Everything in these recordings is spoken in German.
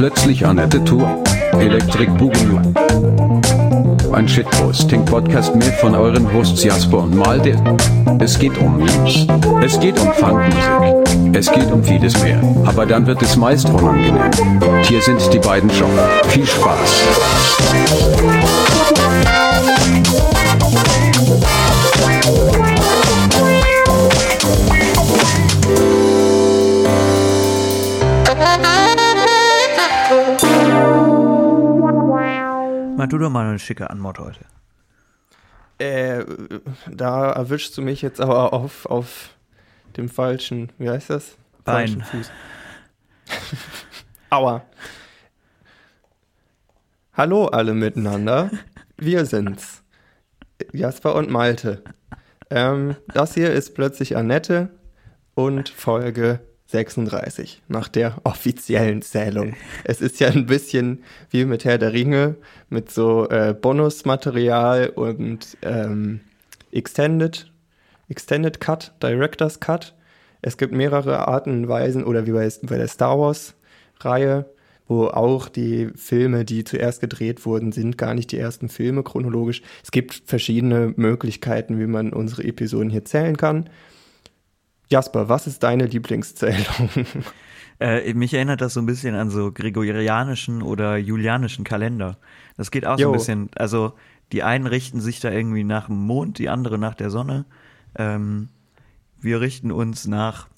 Plötzlich Annette Tour. Electric Boogaloo. Ein Shitposting-Podcast mehr von euren Hosts Jasper und Malte. Es geht um Memes. Es geht um Funkmusik. Es geht um vieles mehr. Aber dann wird es meist unangenehm. Hier sind die beiden schon. Viel Spaß. Mal du doch mal eine schicke Anmod heute. Äh, da erwischst du mich jetzt aber auf, auf dem falschen, wie heißt das? Bein. Falschen Fuß. Aua. Hallo alle miteinander. Wir sind's. Jasper und Malte. Ähm, das hier ist plötzlich Annette und Folge 36 nach der offiziellen Zählung. Es ist ja ein bisschen wie mit Herr der Ringe, mit so äh, Bonusmaterial und ähm, Extended, Extended Cut, Director's Cut. Es gibt mehrere Arten und Weisen, oder wie bei, bei der Star Wars-Reihe, wo auch die Filme, die zuerst gedreht wurden, sind gar nicht die ersten Filme chronologisch. Es gibt verschiedene Möglichkeiten, wie man unsere Episoden hier zählen kann. Jasper, was ist deine Lieblingszählung? Äh, mich erinnert das so ein bisschen an so gregorianischen oder julianischen Kalender. Das geht auch so Jo. ein bisschen, also die einen richten sich da irgendwie nach dem Mond, die andere nach der Sonne. Ähm, wir richten uns nach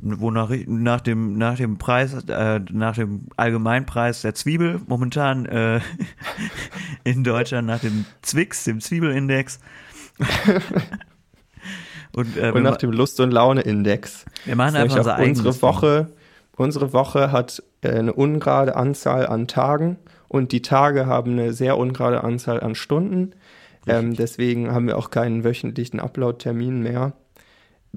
wonach nach dem nach dem Preis äh, nach dem Allgemeinpreis der Zwiebel momentan äh, in Deutschland nach dem Zwix dem Zwiebelindex und, äh, Und nach dem Lust- und Laune-Index. wir machen einfach unser unsere. Woche, unsere Woche hat äh, eine ungerade Anzahl an Tagen und die Tage haben eine sehr ungerade Anzahl an Stunden. Ähm, deswegen haben wir auch keinen wöchentlichen Upload-Termin mehr.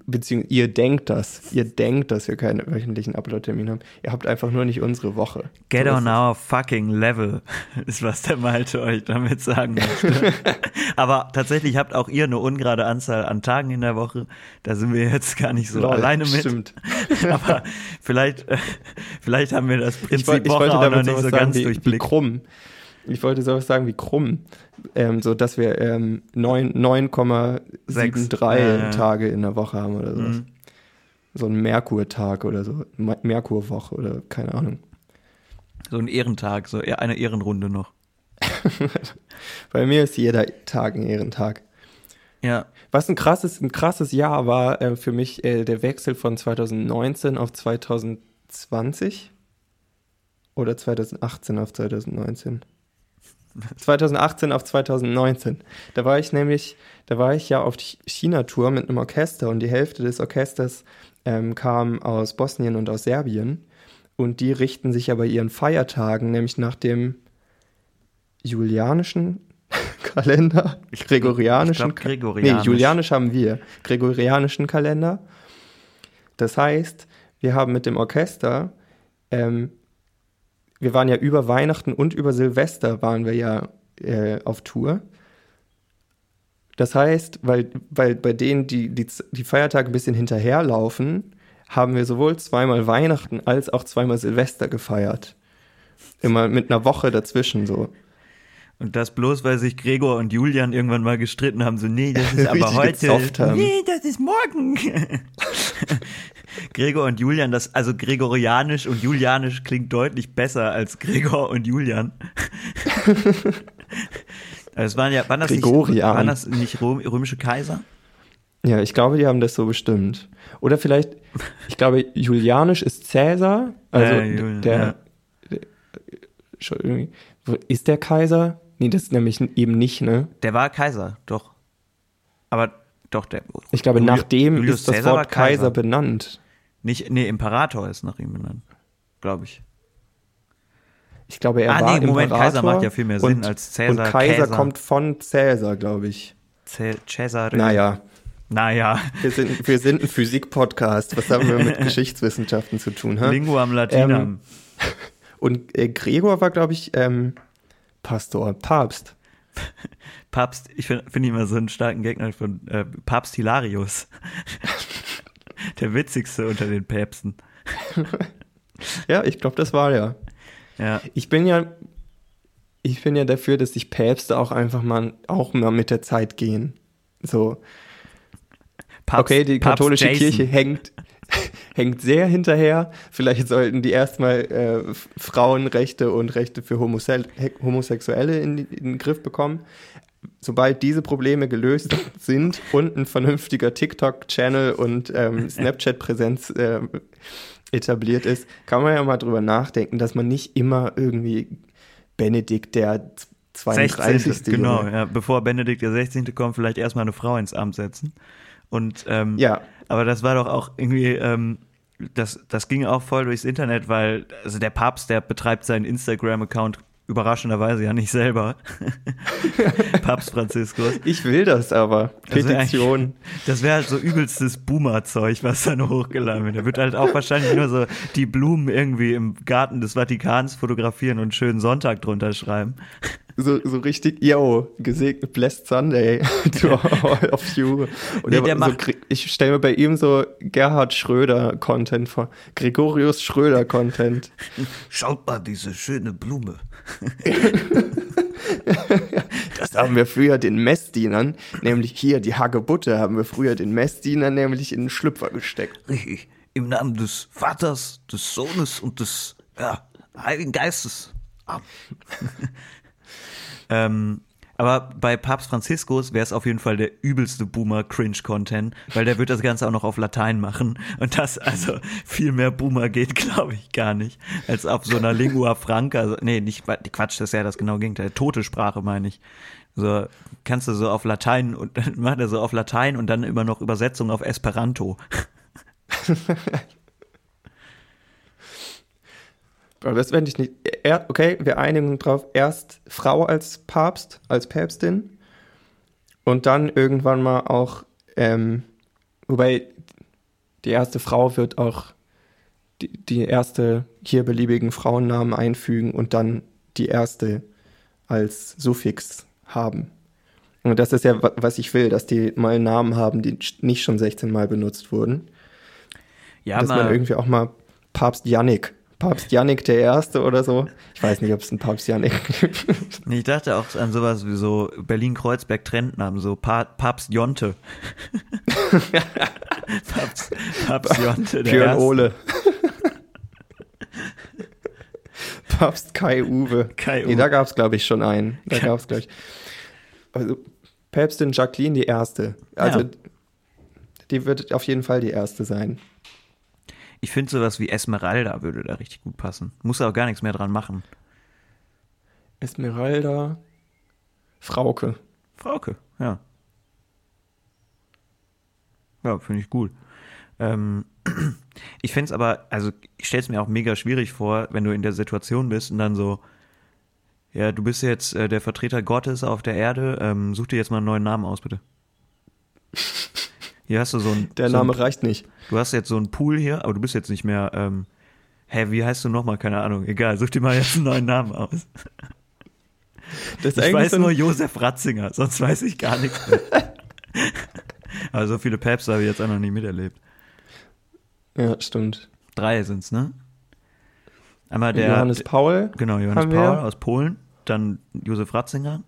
Beziehungsweise ihr denkt das. Ihr denkt, dass wir keinen wöchentlichen Upload-Termin haben. Ihr habt einfach nur nicht unsere Woche. Get So on our fucking level, ist was der Malte euch damit sagen möchte. Aber tatsächlich habt auch ihr eine ungerade Anzahl an Tagen in der Woche. Da sind wir jetzt gar nicht so Lol, alleine mit. Stimmt. Aber vielleicht, vielleicht haben wir das Ich, Prinzip ich Woche wollte auch noch nicht so sagen ganz wie, wie durchblickt. krumm. Ich wollte sowas sagen wie krumm. Ähm, so, dass wir ähm, neun- 9,73 Ja, ja, ja. Tage in der Woche haben oder sowas. Mhm. So ein Merkurtag oder so. Me- Merkurwoche oder keine Ahnung. So ein Ehrentag, so eher eine Ehrenrunde noch. Bei mir ist jeder Tag ein Ehrentag. Ja, Was ein krasses, ein krasses Jahr war äh, für mich äh, der Wechsel von 2019 auf 2020 oder 2018 auf 2019. 2018 auf 2019. Da war ich nämlich, da war ich ja auf Ch- China-Tour mit einem Orchester und die Hälfte des Orchesters ähm, kam aus Bosnien und aus Serbien und die richten sich ja bei ihren Feiertagen nämlich nach dem julianischen Kalender, gregorianischen, ich glaub, gregorianisch. nee, julianisch haben wir, gregorianischen Kalender. Das heißt, wir haben mit dem Orchester, ähm, wir waren ja über Weihnachten und über Silvester waren wir ja äh, auf Tour. Das heißt, weil, weil bei denen die, die, die Feiertage ein bisschen hinterherlaufen, haben wir sowohl zweimal Weihnachten als auch zweimal Silvester gefeiert. Immer mit einer Woche dazwischen so. Und das bloß, weil sich Gregor und Julian irgendwann mal gestritten haben, so, nee, das ist aber heute. Nee, das ist morgen. Gregor und Julian, das, also gregorianisch und julianisch klingt deutlich besser als Gregor und Julian. Also es waren ja, waren das, nicht, waren das nicht Röm, römische Kaiser? Ja, ich glaube, die haben das so bestimmt. Oder vielleicht, ich glaube, Julianisch ist Cäsar. Also Äh, Julian, der, ja. der ist der Kaiser? Nee, das ist nämlich eben nicht, ne? Der war Kaiser, doch. Aber doch, der. Ich glaube, Juli- nach dem Julius ist das war Wort Kaiser benannt. Nicht, nee, Imperator ist nach ihm benannt. Glaube ich. Ich glaube, er Ah, war nee, Moment, Imperator Kaiser macht ja viel mehr Sinn und, als Cäsar, Und Kaiser Käser. kommt von Cäsar, glaube ich. Cä- Cäsar. Naja, Naja. wir sind, wir sind ein Physik-Podcast. Was haben wir mit Geschichtswissenschaften zu tun? Hä? Linguam Latinam. Und äh, Gregor war, glaube ich, ähm, Pastor, Papst. Papst, ich finde find immer so einen starken Gegner von äh, Papst Hilarius. Der witzigste unter den Päpsten. Ja, ich glaube, das war ja. Ja. Ich bin ja, ich bin ja dafür, dass sich Päpste auch einfach mal, auch mal mit der Zeit gehen. So, Papst- okay, die Papst katholische Jason. Kirche hängt, hängt sehr hinterher. Vielleicht sollten die erstmal äh, Frauenrechte und Rechte für Homose Homosexuelle in, in den Griff bekommen. Sobald diese Probleme gelöst sind und ein vernünftiger TikTok-Channel und ähm, Snapchat-Präsenz äh, etabliert ist, kann man ja mal drüber nachdenken, dass man nicht immer irgendwie Benedikt der 32. 16. Genau, ja, bevor Benedikt der 16. kommt, vielleicht erstmal eine Frau ins Amt setzen. Und ähm, Ja, aber das war doch auch irgendwie, ähm, das, das ging auch voll durchs Internet, weil also der Papst, der betreibt seinen Instagram-Account überraschenderweise ja nicht selber. Papst Franziskus. ich will das aber. Das Petition. Das wäre halt so übelstes Boomer-Zeug, was dann hochgeladen wird. Er wird halt auch wahrscheinlich nur so die Blumen irgendwie im Garten des Vatikans fotografieren und einen schönen Sonntag drunter schreiben. So, so richtig, yo, gesegnet Blessed Sunday to all of you. Und Nee, er der so, macht- ich stelle mir bei ihm so Gerhard Schröder Content vor. Gregorius Schröder Content. Schaut mal, diese schöne Blume. Das haben wir früher den Messdienern, nämlich hier die Hagebutte, haben wir früher den Messdienern nämlich in den Schlüpfer gesteckt. Richtig. Im Namen des Vaters, des Sohnes und des ja, Heiligen Geistes. Ähm, aber bei Papst Franziskus wäre es auf jeden Fall der übelste Boomer-Cringe-Content, weil der wird das Ganze auch noch auf Latein machen. Und das, also viel mehr Boomer geht, glaube ich, gar nicht, als auf so einer Lingua Franca. Also, nee, nicht Quatsch, das ist ja das genaue Gegenteil. Tote Sprache, meine ich. So, kannst du so auf Latein und macht er so auf Latein und dann immer noch Übersetzung auf Esperanto. Aber das fände ich nicht. Er, okay, wir einigen uns drauf. Erst Frau als Papst, als Päpstin. Und dann irgendwann mal auch, ähm, wobei die erste Frau wird auch die, die erste hier beliebigen Frauennamen einfügen und dann die erste als Suffix haben. Und das ist ja, wa- was ich will, dass die mal Namen haben, die nicht schon 16 Mal benutzt wurden. Ja, dass man irgendwie auch mal Papst Yannick, Papst Yannick der Erste oder so. Ich weiß nicht, ob es einen Papst Yannick gibt. Ich dachte auch an sowas wie so Berlin-Kreuzberg-Trendnamen, so pa Papst Jonte. Papst, Papst Jonte, der Björn Erste. Ole. Papst Kai Uwe. Kai Nee, Uwe. da gab es, glaube ich, schon einen. Da gab es, glaube ich. Also, Päpstin Jacqueline die Erste. Also, Ja. die wird auf jeden Fall die Erste sein. Ich finde sowas wie Esmeralda würde da richtig gut passen. Muss auch gar nichts mehr dran machen. Esmeralda Frauke. Frauke, ja. Ja, finde ich gut. Ähm, ich fände es aber, also ich stelle es mir auch mega schwierig vor, wenn du in der Situation bist und dann so, ja, du bist jetzt äh, der Vertreter Gottes auf der Erde, ähm, such dir jetzt mal einen neuen Namen aus, bitte. Hier hast du so ein. Der so Name reicht nicht. Du hast jetzt so einen Pool hier, aber du bist jetzt nicht mehr, ähm, hä, wie heißt du nochmal? Keine Ahnung, egal, such dir mal jetzt einen neuen Namen aus. Das Ich weiß nur Josef Ratzinger, sonst weiß ich gar nichts mehr. Aber so viele Päpste habe ich jetzt auch noch nie miterlebt. Ja, stimmt. Drei sind's, ne? Einmal der Johannes Paul. genau, Johannes Paul wir. aus Polen, dann Josef Ratzinger,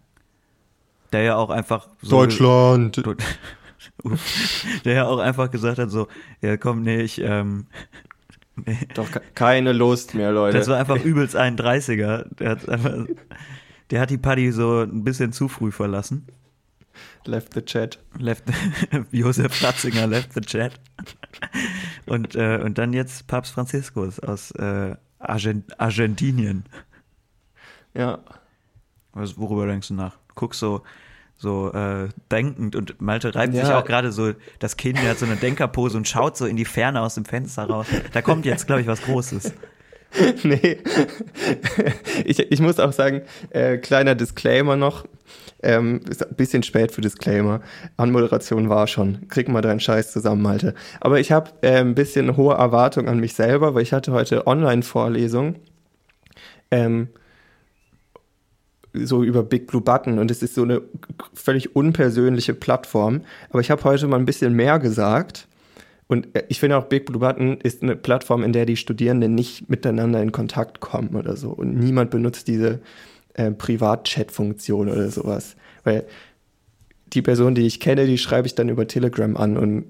der ja auch einfach so Deutschland. Der ja auch einfach gesagt hat so, ja komm, nee, ich ähm, nee. Doch ke- keine Lust mehr, Leute. Das war einfach übelst 31er. Der hat einfach, der hat die Party so ein bisschen zu früh verlassen. Left the chat. Left, Josef Ratzinger left the chat. Und, äh, und dann jetzt Papst Franziskus aus äh, Argent Argentinien. Ja. Was, worüber denkst du nach? Guckst so, so äh, denkend und Malte reibt sich Ja. auch gerade so das Kinn, der hat so eine Denkerpose und schaut so in die Ferne aus dem Fenster raus. Da kommt jetzt, glaube ich, was Großes. nee. ich, ich muss auch sagen, äh, kleiner Disclaimer noch. Ähm, ist ein bisschen spät für Disclaimer. Anmoderation war schon. Krieg mal deinen Scheiß zusammen, Malte. Aber ich habe äh, ein bisschen hohe Erwartung an mich selber, weil ich hatte heute Online-Vorlesung. Ähm, so über Big Blue Button und es ist so eine völlig unpersönliche Plattform. Aber ich habe heute mal ein bisschen mehr gesagt Und äh, ich finde auch Big Blue Button ist eine Plattform, in der die Studierenden nicht miteinander in Kontakt kommen oder so. Und niemand benutzt diese äh, Privat-Chat-Funktion oder sowas. Weil die Person, die ich kenne, die schreibe ich dann über Telegram an und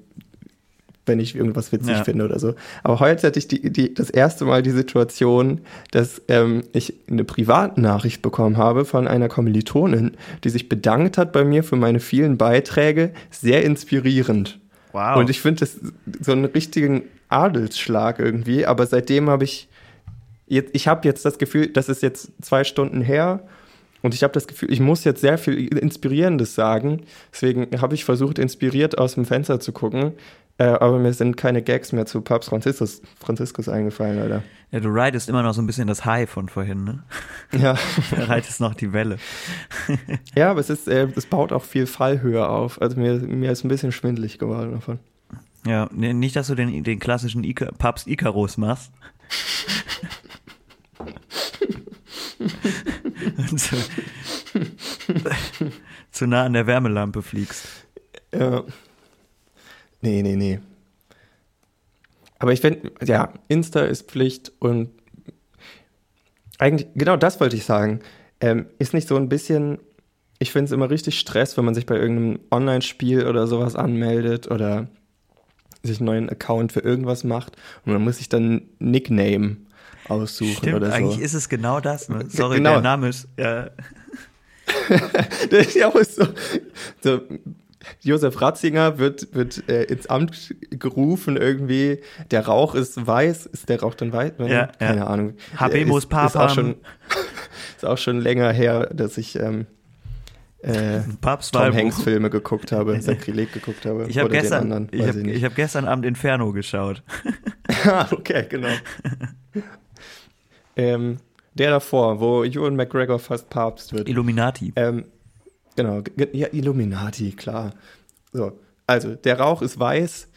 wenn ich irgendwas witzig Ja. finde oder so. Aber heute hatte ich die, die, das erste Mal die Situation, dass ähm, ich eine Privatnachricht bekommen habe von einer Kommilitonin, die sich bedankt hat bei mir für meine vielen Beiträge. Sehr inspirierend. Wow. Und ich finde das so einen richtigen Adelsschlag irgendwie. Aber seitdem habe ich jetzt, ich habe jetzt das Gefühl, das ist jetzt zwei Stunden her. Und ich habe das Gefühl, ich muss jetzt sehr viel Inspirierendes sagen. Deswegen habe ich versucht, inspiriert aus dem Fenster zu gucken. Äh, aber mir sind keine Gags mehr zu Papst Franziskus, Franziskus eingefallen, Alter. ja, du ridest immer noch so ein bisschen das High von vorhin, ne? Ja, Du reitest noch die Welle. ja aber es, ist, äh, es baut auch viel Fallhöhe auf. Also mir, mir ist ein bisschen schwindelig geworden davon. Ja, nee, nicht, dass du den, den klassischen Ika, Papst Icarus machst. Zu, zu nah an der Wärmelampe fliegst. Ja. Nee, nee, nee. Aber ich finde, ja, Insta ist Pflicht und eigentlich, genau das wollte ich sagen. Ähm, ist nicht so ein bisschen, ich finde es immer richtig Stress, wenn man sich bei irgendeinem Online-Spiel oder sowas anmeldet oder sich einen neuen Account für irgendwas macht und man muss sich dann Nickname aussuchen Stimmt, oder so. eigentlich ist es genau das. Ne? Sorry, Genau. der Name ist. Ja, Das ist ja auch so, so Josef Ratzinger wird, wird äh, ins Amt gerufen irgendwie. Der Rauch ist weiß. Ist der Rauch dann weiß? Ja, Keine ja. Ahnung. Habemus ist, ist, Papam. auch schon, ist auch schon länger her, dass ich ähm, äh, Tom. Hanks Filme geguckt habe, Sakrileg geguckt habe. Ich habe gestern, anderen, ich hab, ich hab gestern Abend Inferno geschaut. Ah, okay, genau. ähm, der davor, wo Ewan McGregor fast Papst wird. Illuminati. Ähm, genau, ge- ja, Illuminati, klar. So, also der Rauch ist weiß,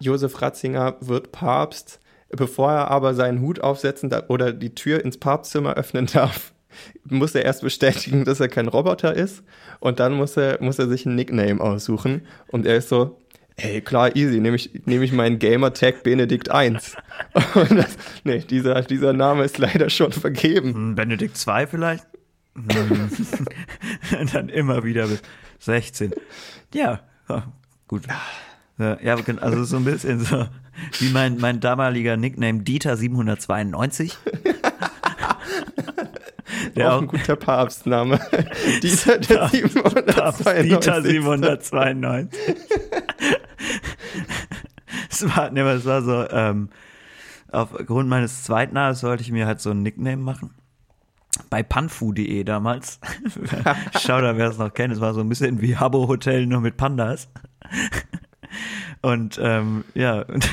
Josef Ratzinger wird Papst, bevor er aber seinen Hut aufsetzen oder die Tür ins Papstzimmer öffnen darf, muss er erst bestätigen, dass er kein Roboter ist und dann muss er, muss er sich einen Nickname aussuchen und er ist so, Ey, klar, easy, nehme ich, nehm ich meinen Gamertag Benedikt 1. Und das, nee, dieser, dieser Name ist leider schon vergeben. Hm, Benedikt 2 vielleicht? Und dann immer wieder bis 16. Ja, gut. Ja, also so ein bisschen so wie mein, mein damaliger Nickname Dieter 792. Der auch auch ein guter Papstname. Dieser der Papst 792. Dieter 792. es war, ne, es war so, ähm, aufgrund meines Zweitnamens sollte ich mir halt so ein Nickname machen. Bei panfu.de damals. Schau da, wer es noch kennt. Es war so ein bisschen wie Habbo Hotel, nur mit Pandas. Und ähm, ja, und,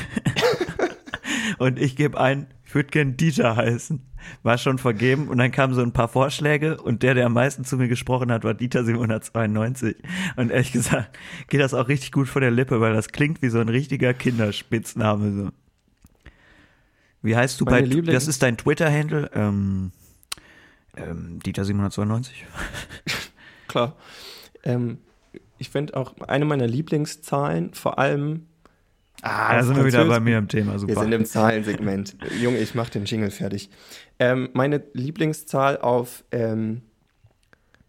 und ich gebe ein, ich würde gern Dieter heißen. War schon vergeben und dann kamen so ein paar Vorschläge und der, der am meisten zu mir gesprochen hat, war Dieter 792. Und ehrlich gesagt, geht das auch richtig gut vor der Lippe, weil das klingt wie so ein richtiger Kinderspitzname. So. Wie heißt du bei, Meine Lieblings- das ist dein Twitter-Handle? Ähm, ähm, Dieter 792. Klar. Ähm, ich finde auch eine meiner Lieblingszahlen, vor allem. Ah, da sind wir wieder bei mir im Thema, super. Wir sind im Zahlensegment. Junge, ich mach den Jingle fertig. Ähm, meine Lieblingszahl auf, ähm,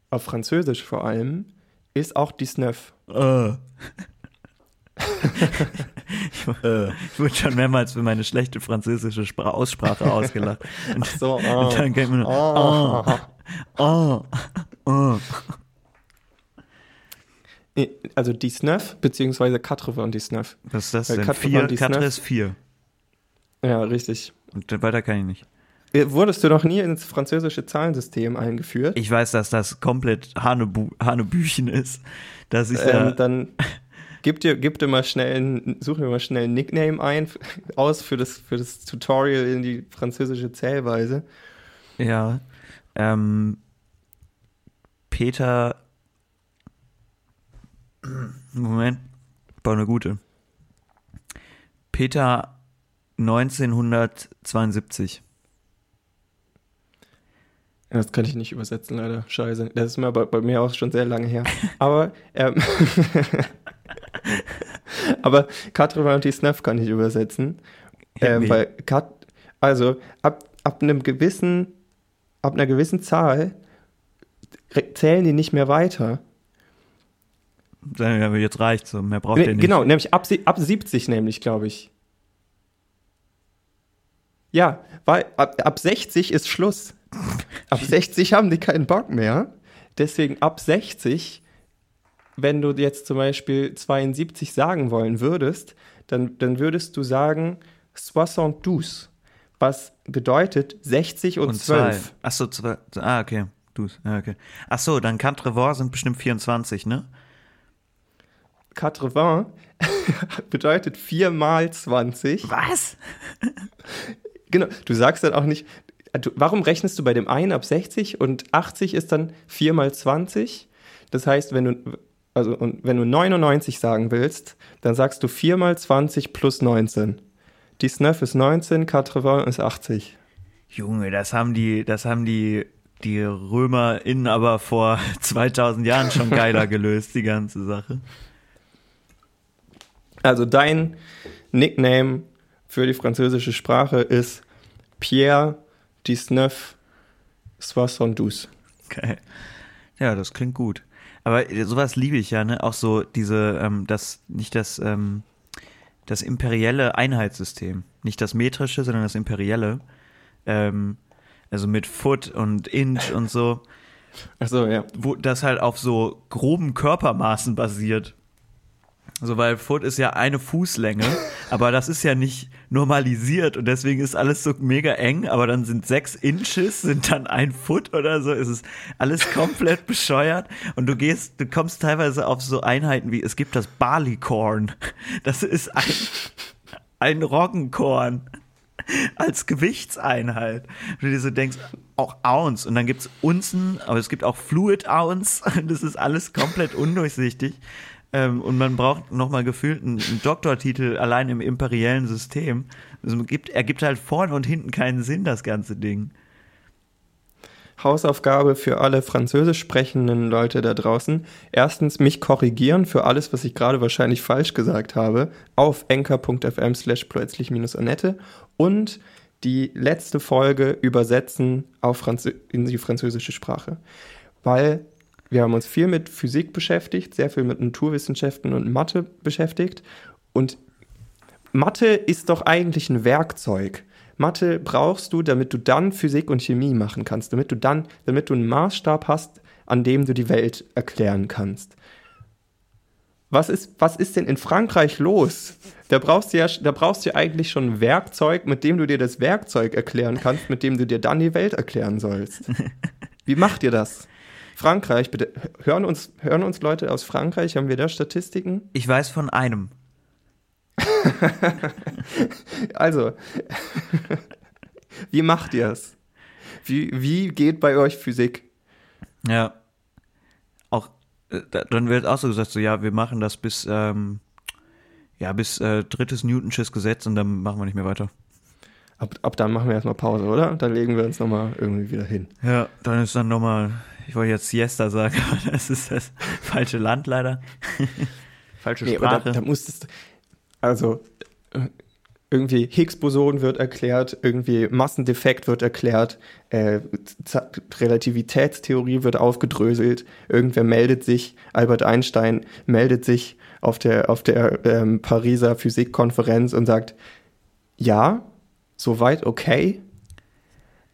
auf Französisch vor allem ist auch die Snöff. Äh. ich, äh. wurde schon mehrmals für meine schlechte französische Spra Aussprache ausgelacht. Und, So, und dann geht mir nur, oh, oh, oh. Äh, Also die Snöff, beziehungsweise Quatre von die Snöff. Was ist das Weil denn? Quatre Vier. Quatre ist vier. Ja, richtig. Und weiter kann ich nicht. Äh, Wurdest du noch nie ins französische Zahlensystem eingeführt? Ich weiß, dass das komplett Hanebu Hanebüchen ist. Dass ich da, ähm, dann gib dir, gib dir mal schnell, ein- such mir mal schnell ein Nickname ein, aus für das, für das Tutorial in die französische Zählweise. ja, ähm, Peter, Moment, war eine gute. Peter 1972. Ja, Das kann ich nicht übersetzen, leider. Scheiße. Das ist mir bei, bei mir auch schon sehr lange her. Aber, ähm, Aber 99 kann ich übersetzen. Ähm, weil Kat, also ab, ab einem gewissen, ab einer gewissen Zahl zählen die nicht mehr weiter. Jetzt reicht's so, mehr braucht ihr nicht. genau, nämlich ab, ab 70 nämlich, glaube ich. Ja, weil ab, ab 60 ist Schluss. Ab 60 haben die keinen Bock mehr. Deswegen ab 60, wenn du jetzt zum Beispiel 72 sagen wollen würdest, dann, dann würdest du sagen 72, was bedeutet 60 und, Und zwei. 12. Ach so, zwei. Ah, okay. Du's. Ja, okay. Ach so, dann Cantrevor sind bestimmt 24, ne? 80 bedeutet 4 mal 20. Was? Genau, du sagst dann auch nicht, du, warum rechnest du bei dem einen ab 60 und 80 ist dann 4 mal 20? Das heißt, wenn du, also, und wenn du 99 sagen willst, dann sagst du 4 mal 20 plus 19. Die Snuff ist 19, 80 ist 80. Junge, das haben die, das haben die, die RömerInnen aber vor 2000 Jahren schon geiler gelöst, die ganze Sache. Also dein Nickname für die französische Sprache ist Pierre Disneuf Soixante-douze. Geil. Ja, das klingt gut. Aber sowas liebe ich ja, ne? Auch so diese, ähm, das, nicht das, ähm, das imperielle Einheitssystem. Nicht das metrische, sondern das imperielle. Ähm, also mit Foot und Inch und so, Achso, ja. wo das halt auf so groben Körpermaßen basiert. So, weil Foot ist ja eine Fußlänge, aber das ist ja nicht normalisiert und deswegen ist alles so mega eng, aber dann sind sechs Inches, sind dann ein Foot oder so, es ist alles komplett bescheuert und du gehst, du kommst teilweise auf so Einheiten wie, es gibt das Barleycorn, das ist ein, ein Roggenkorn als Gewichtseinheit. Und du dir so denkst, auch Ounce und dann gibt's Unzen, aber es gibt auch Fluid Ounce und das ist alles komplett undurchsichtig. Ähm, und man braucht nochmal gefühlt einen, einen Doktortitel allein im imperiellen System. Es gibt, ergibt halt vorne und hinten keinen Sinn, das ganze Ding. Hausaufgabe für alle französisch sprechenden Leute da draußen. Erstens mich korrigieren für alles, was ich gerade wahrscheinlich falsch gesagt habe, auf enker.fm slash plötzlich-annette und die letzte Folge übersetzen auf Franzö in die französische Sprache. Weil wir haben uns viel mit Physik beschäftigt, sehr viel mit Naturwissenschaften und Mathe beschäftigt und Mathe ist doch eigentlich ein Werkzeug. Mathe brauchst du, damit du dann Physik und Chemie machen kannst, damit du dann, damit du einen Maßstab hast, an dem du die Welt erklären kannst. Was ist, was ist denn in Frankreich los? Da brauchst du ja, da brauchst du ja eigentlich schon ein Werkzeug, mit dem du dir das Werkzeug erklären kannst, mit dem du dir dann die Welt erklären sollst. Wie macht ihr das? Frankreich, bitte, hören uns, hören uns Leute aus Frankreich, haben wir da Statistiken? Ich weiß von einem. Also, wie macht ihr es? Wie, wie geht bei euch Physik? Ja. Auch, äh, da- dann wird auch so gesagt, so, ja, wir machen das bis, ähm, ja, bis äh, drittes Newtonsches Gesetz und dann machen wir nicht mehr weiter. Ab, ab dann machen wir erstmal Pause, oder? Dann legen wir uns nochmal irgendwie wieder hin. Ja, dann ist dann nochmal, ich wollte jetzt Siesta sagen, aber das ist das falsche Land leider. falsche Nee, Sprache. da, da musstest du, also äh, irgendwie Higgs-Boson wird erklärt, irgendwie Massendefekt wird erklärt, äh, Relativitätstheorie wird aufgedröselt, irgendwer meldet sich, Albert Einstein meldet sich auf der, auf der ähm, Pariser Physikkonferenz und sagt, ja, soweit okay,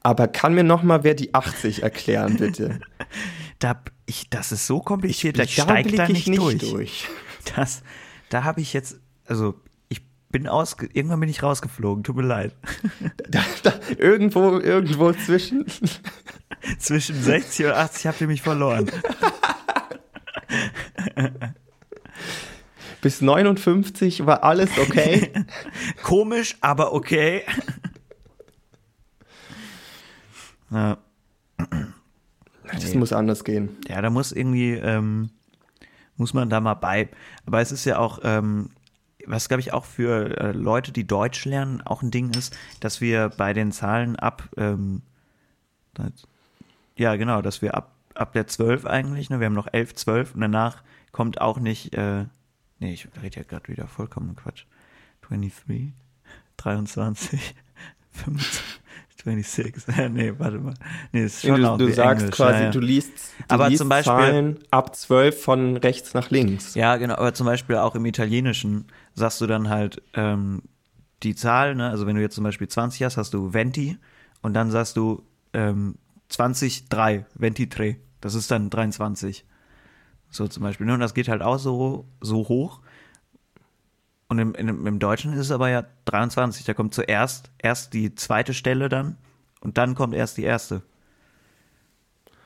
aber kann mir noch mal wer die 80 erklären, bitte? da, ich, das ist so kompliziert, da Da steigt da ich nicht, nicht durch. durch. Das, da habe ich jetzt, also ich bin aus, irgendwann bin ich rausgeflogen, tut mir leid. Da, da, irgendwo, irgendwo zwischen. Zwischen 60 und 80 habt ihr mich verloren. Bis 59 war alles okay. Komisch, aber okay. Ja, Das muss anders gehen. ja, da muss irgendwie, ähm, muss man da mal bei. Aber es ist ja auch, ähm, was glaube ich auch für äh, Leute, die Deutsch lernen, auch ein Ding ist, dass wir bei den Zahlen ab, ähm, das- ja genau, dass wir ab, ab der 12 eigentlich, ne, wir haben noch 11, 12 und danach kommt auch nicht, äh, Nee, ich rede ja gerade wieder vollkommen Quatsch. 23, 23, 25, 26. nee, warte mal. Nee, ist schon du, du sagst Englisch, quasi, ja, ja. du liest, du Aber liest zum Beispiel- Zahlen ab 12 von rechts nach links. Ja, genau, aber zum Beispiel auch im Italienischen sagst du dann halt ähm, die Zahl, ne? Also wenn du jetzt zum Beispiel 20 hast, hast du Venti und dann sagst du ähm, 20, 3, Venti 3. Das ist dann 23. So zum Beispiel. Ne? Und das geht halt auch so, so hoch. Und im, im, im Deutschen ist es aber ja 23. Da kommt zuerst erst die zweite Stelle dann und dann kommt erst die erste.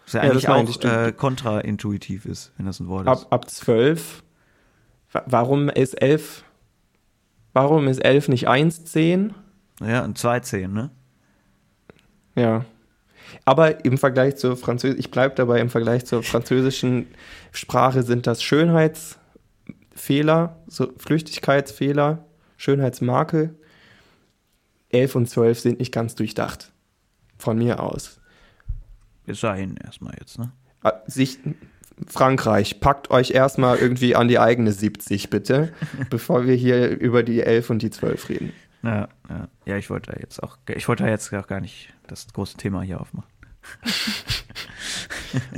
Was ja Ja, eigentlich auch äh, kontraintuitiv ist, wenn das ein Wort ist. Ab, ab 12. Wa- Warum ist 11? Warum ist 11 nicht 1, 10? Ja, und 210, ne? Ja. Aber im Vergleich zur Französischen, ich bleibe dabei, im Vergleich zur französischen Sprache sind das Schönheitsfehler, so Flüchtigkeitsfehler, Schönheitsmarke. 11 und 12 sind nicht ganz durchdacht. Von mir aus. Bis dahin erstmal jetzt, ne? Ah, Sich, Frankreich, packt euch erstmal irgendwie an die eigene 70, bitte, bevor wir hier über die 11 und die 12 reden. Ja, ja. ja, ich wollte da jetzt auch, ich wollte da jetzt auch gar nicht das große Thema hier aufmachen.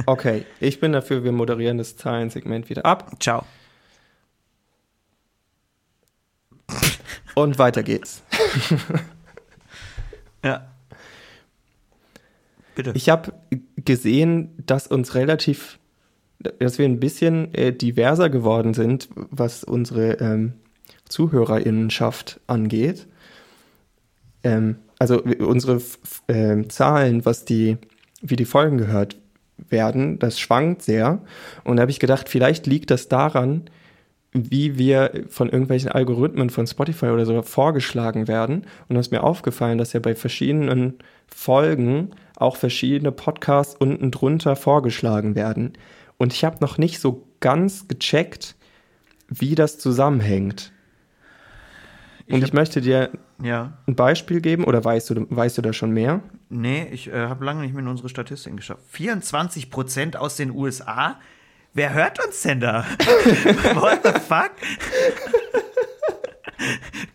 Okay, ich bin dafür, wir moderieren das Zahlensegment wieder ab Ciao. Und weiter geht's. Ja. Bitte. Ich habe gesehen, dass uns relativ, dass wir ein bisschen äh, diverser geworden sind, was unsere ähm, Zuhörerinnenschaft angeht. Ähm, also unsere ähm, Zahlen, was die, wie die Folgen gehört werden, das schwankt sehr. Und da habe ich gedacht, vielleicht liegt das daran, wie wir von irgendwelchen Algorithmen von Spotify oder so vorgeschlagen werden. Und da ist mir aufgefallen, dass ja bei verschiedenen Folgen auch verschiedene Podcasts unten drunter vorgeschlagen werden. Und ich habe noch nicht so ganz gecheckt, wie das zusammenhängt. Und ich, hab- möchte dir ja. ein Beispiel geben, oder weißt du, weißt du da schon mehr? Nee, ich äh, habe lange nicht mehr in unsere Statistiken geschaut. 24% aus den USA? Wer hört uns denn da? What the fuck?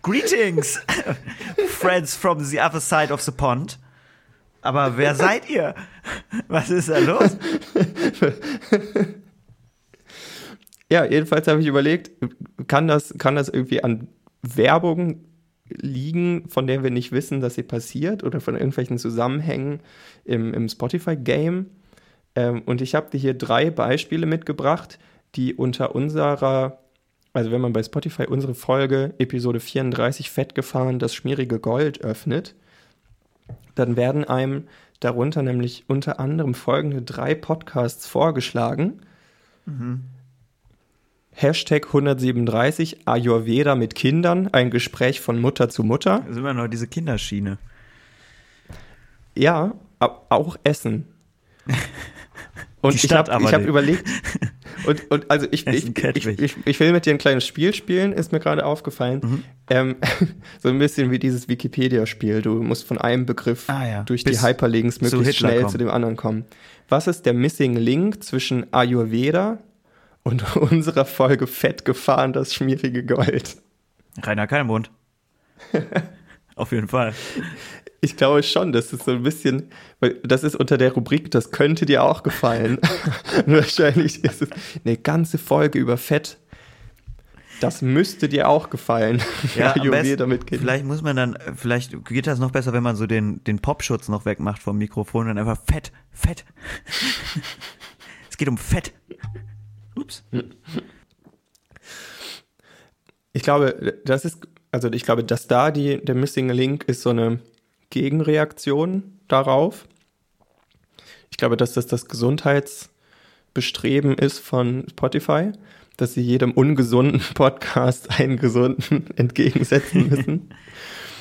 Greetings, friends from the other side of the pond. Aber wer seid ihr? Was ist da los? Ja, jedenfalls habe ich überlegt, kann das, kann das irgendwie an Werbung liegen, von der wir nicht wissen, dass sie passiert oder von irgendwelchen Zusammenhängen im, im Spotify-Game? Ähm, und ich habe dir hier drei Beispiele mitgebracht, die unter unserer, also wenn man bei Spotify unsere Folge Episode 34 Fett gefahren, das schmierige Gold öffnet, dann werden einem darunter nämlich unter anderem folgende drei Podcasts vorgeschlagen. Hashtag 137 Ayurveda mit Kindern, ein Gespräch von Mutter zu Mutter. Das ist immer noch diese Kinderschiene. Ja, auch Essen. Und Die ich habe hab überlegt, und, und also ich, ich, ich, ich, will mit dir ein kleines Spiel spielen, ist mir gerade aufgefallen. Mhm. Ähm, so ein bisschen wie dieses Wikipedia-Spiel. Du musst von einem Begriff Ah ja, durch die bis Hyperlinks zu möglichst schnell kommen. zu dem anderen kommen. Was ist der Missing Link zwischen Ayurveda und unserer Folge Fett gefahren, das schmierige Gold? Rainer Kalmund. Auf jeden Fall. Ich glaube schon, das ist so ein bisschen, das ist unter der Rubrik, das könnte dir auch gefallen. Wahrscheinlich ist es eine ganze Folge über Fett. Das müsste dir auch gefallen. Ja, am besten, mit Kindern. vielleicht muss man dann, vielleicht geht das noch besser, wenn man so den, den Popschutz noch wegmacht vom Mikrofon und einfach Fett, Fett. es geht um Fett. Ups. Ich glaube, das ist, also ich glaube, dass da die, der Missing Link ist so eine Gegenreaktion darauf. Ich glaube, dass das das Gesundheitsbestreben ist von Spotify, dass sie jedem ungesunden Podcast einen gesunden entgegensetzen müssen.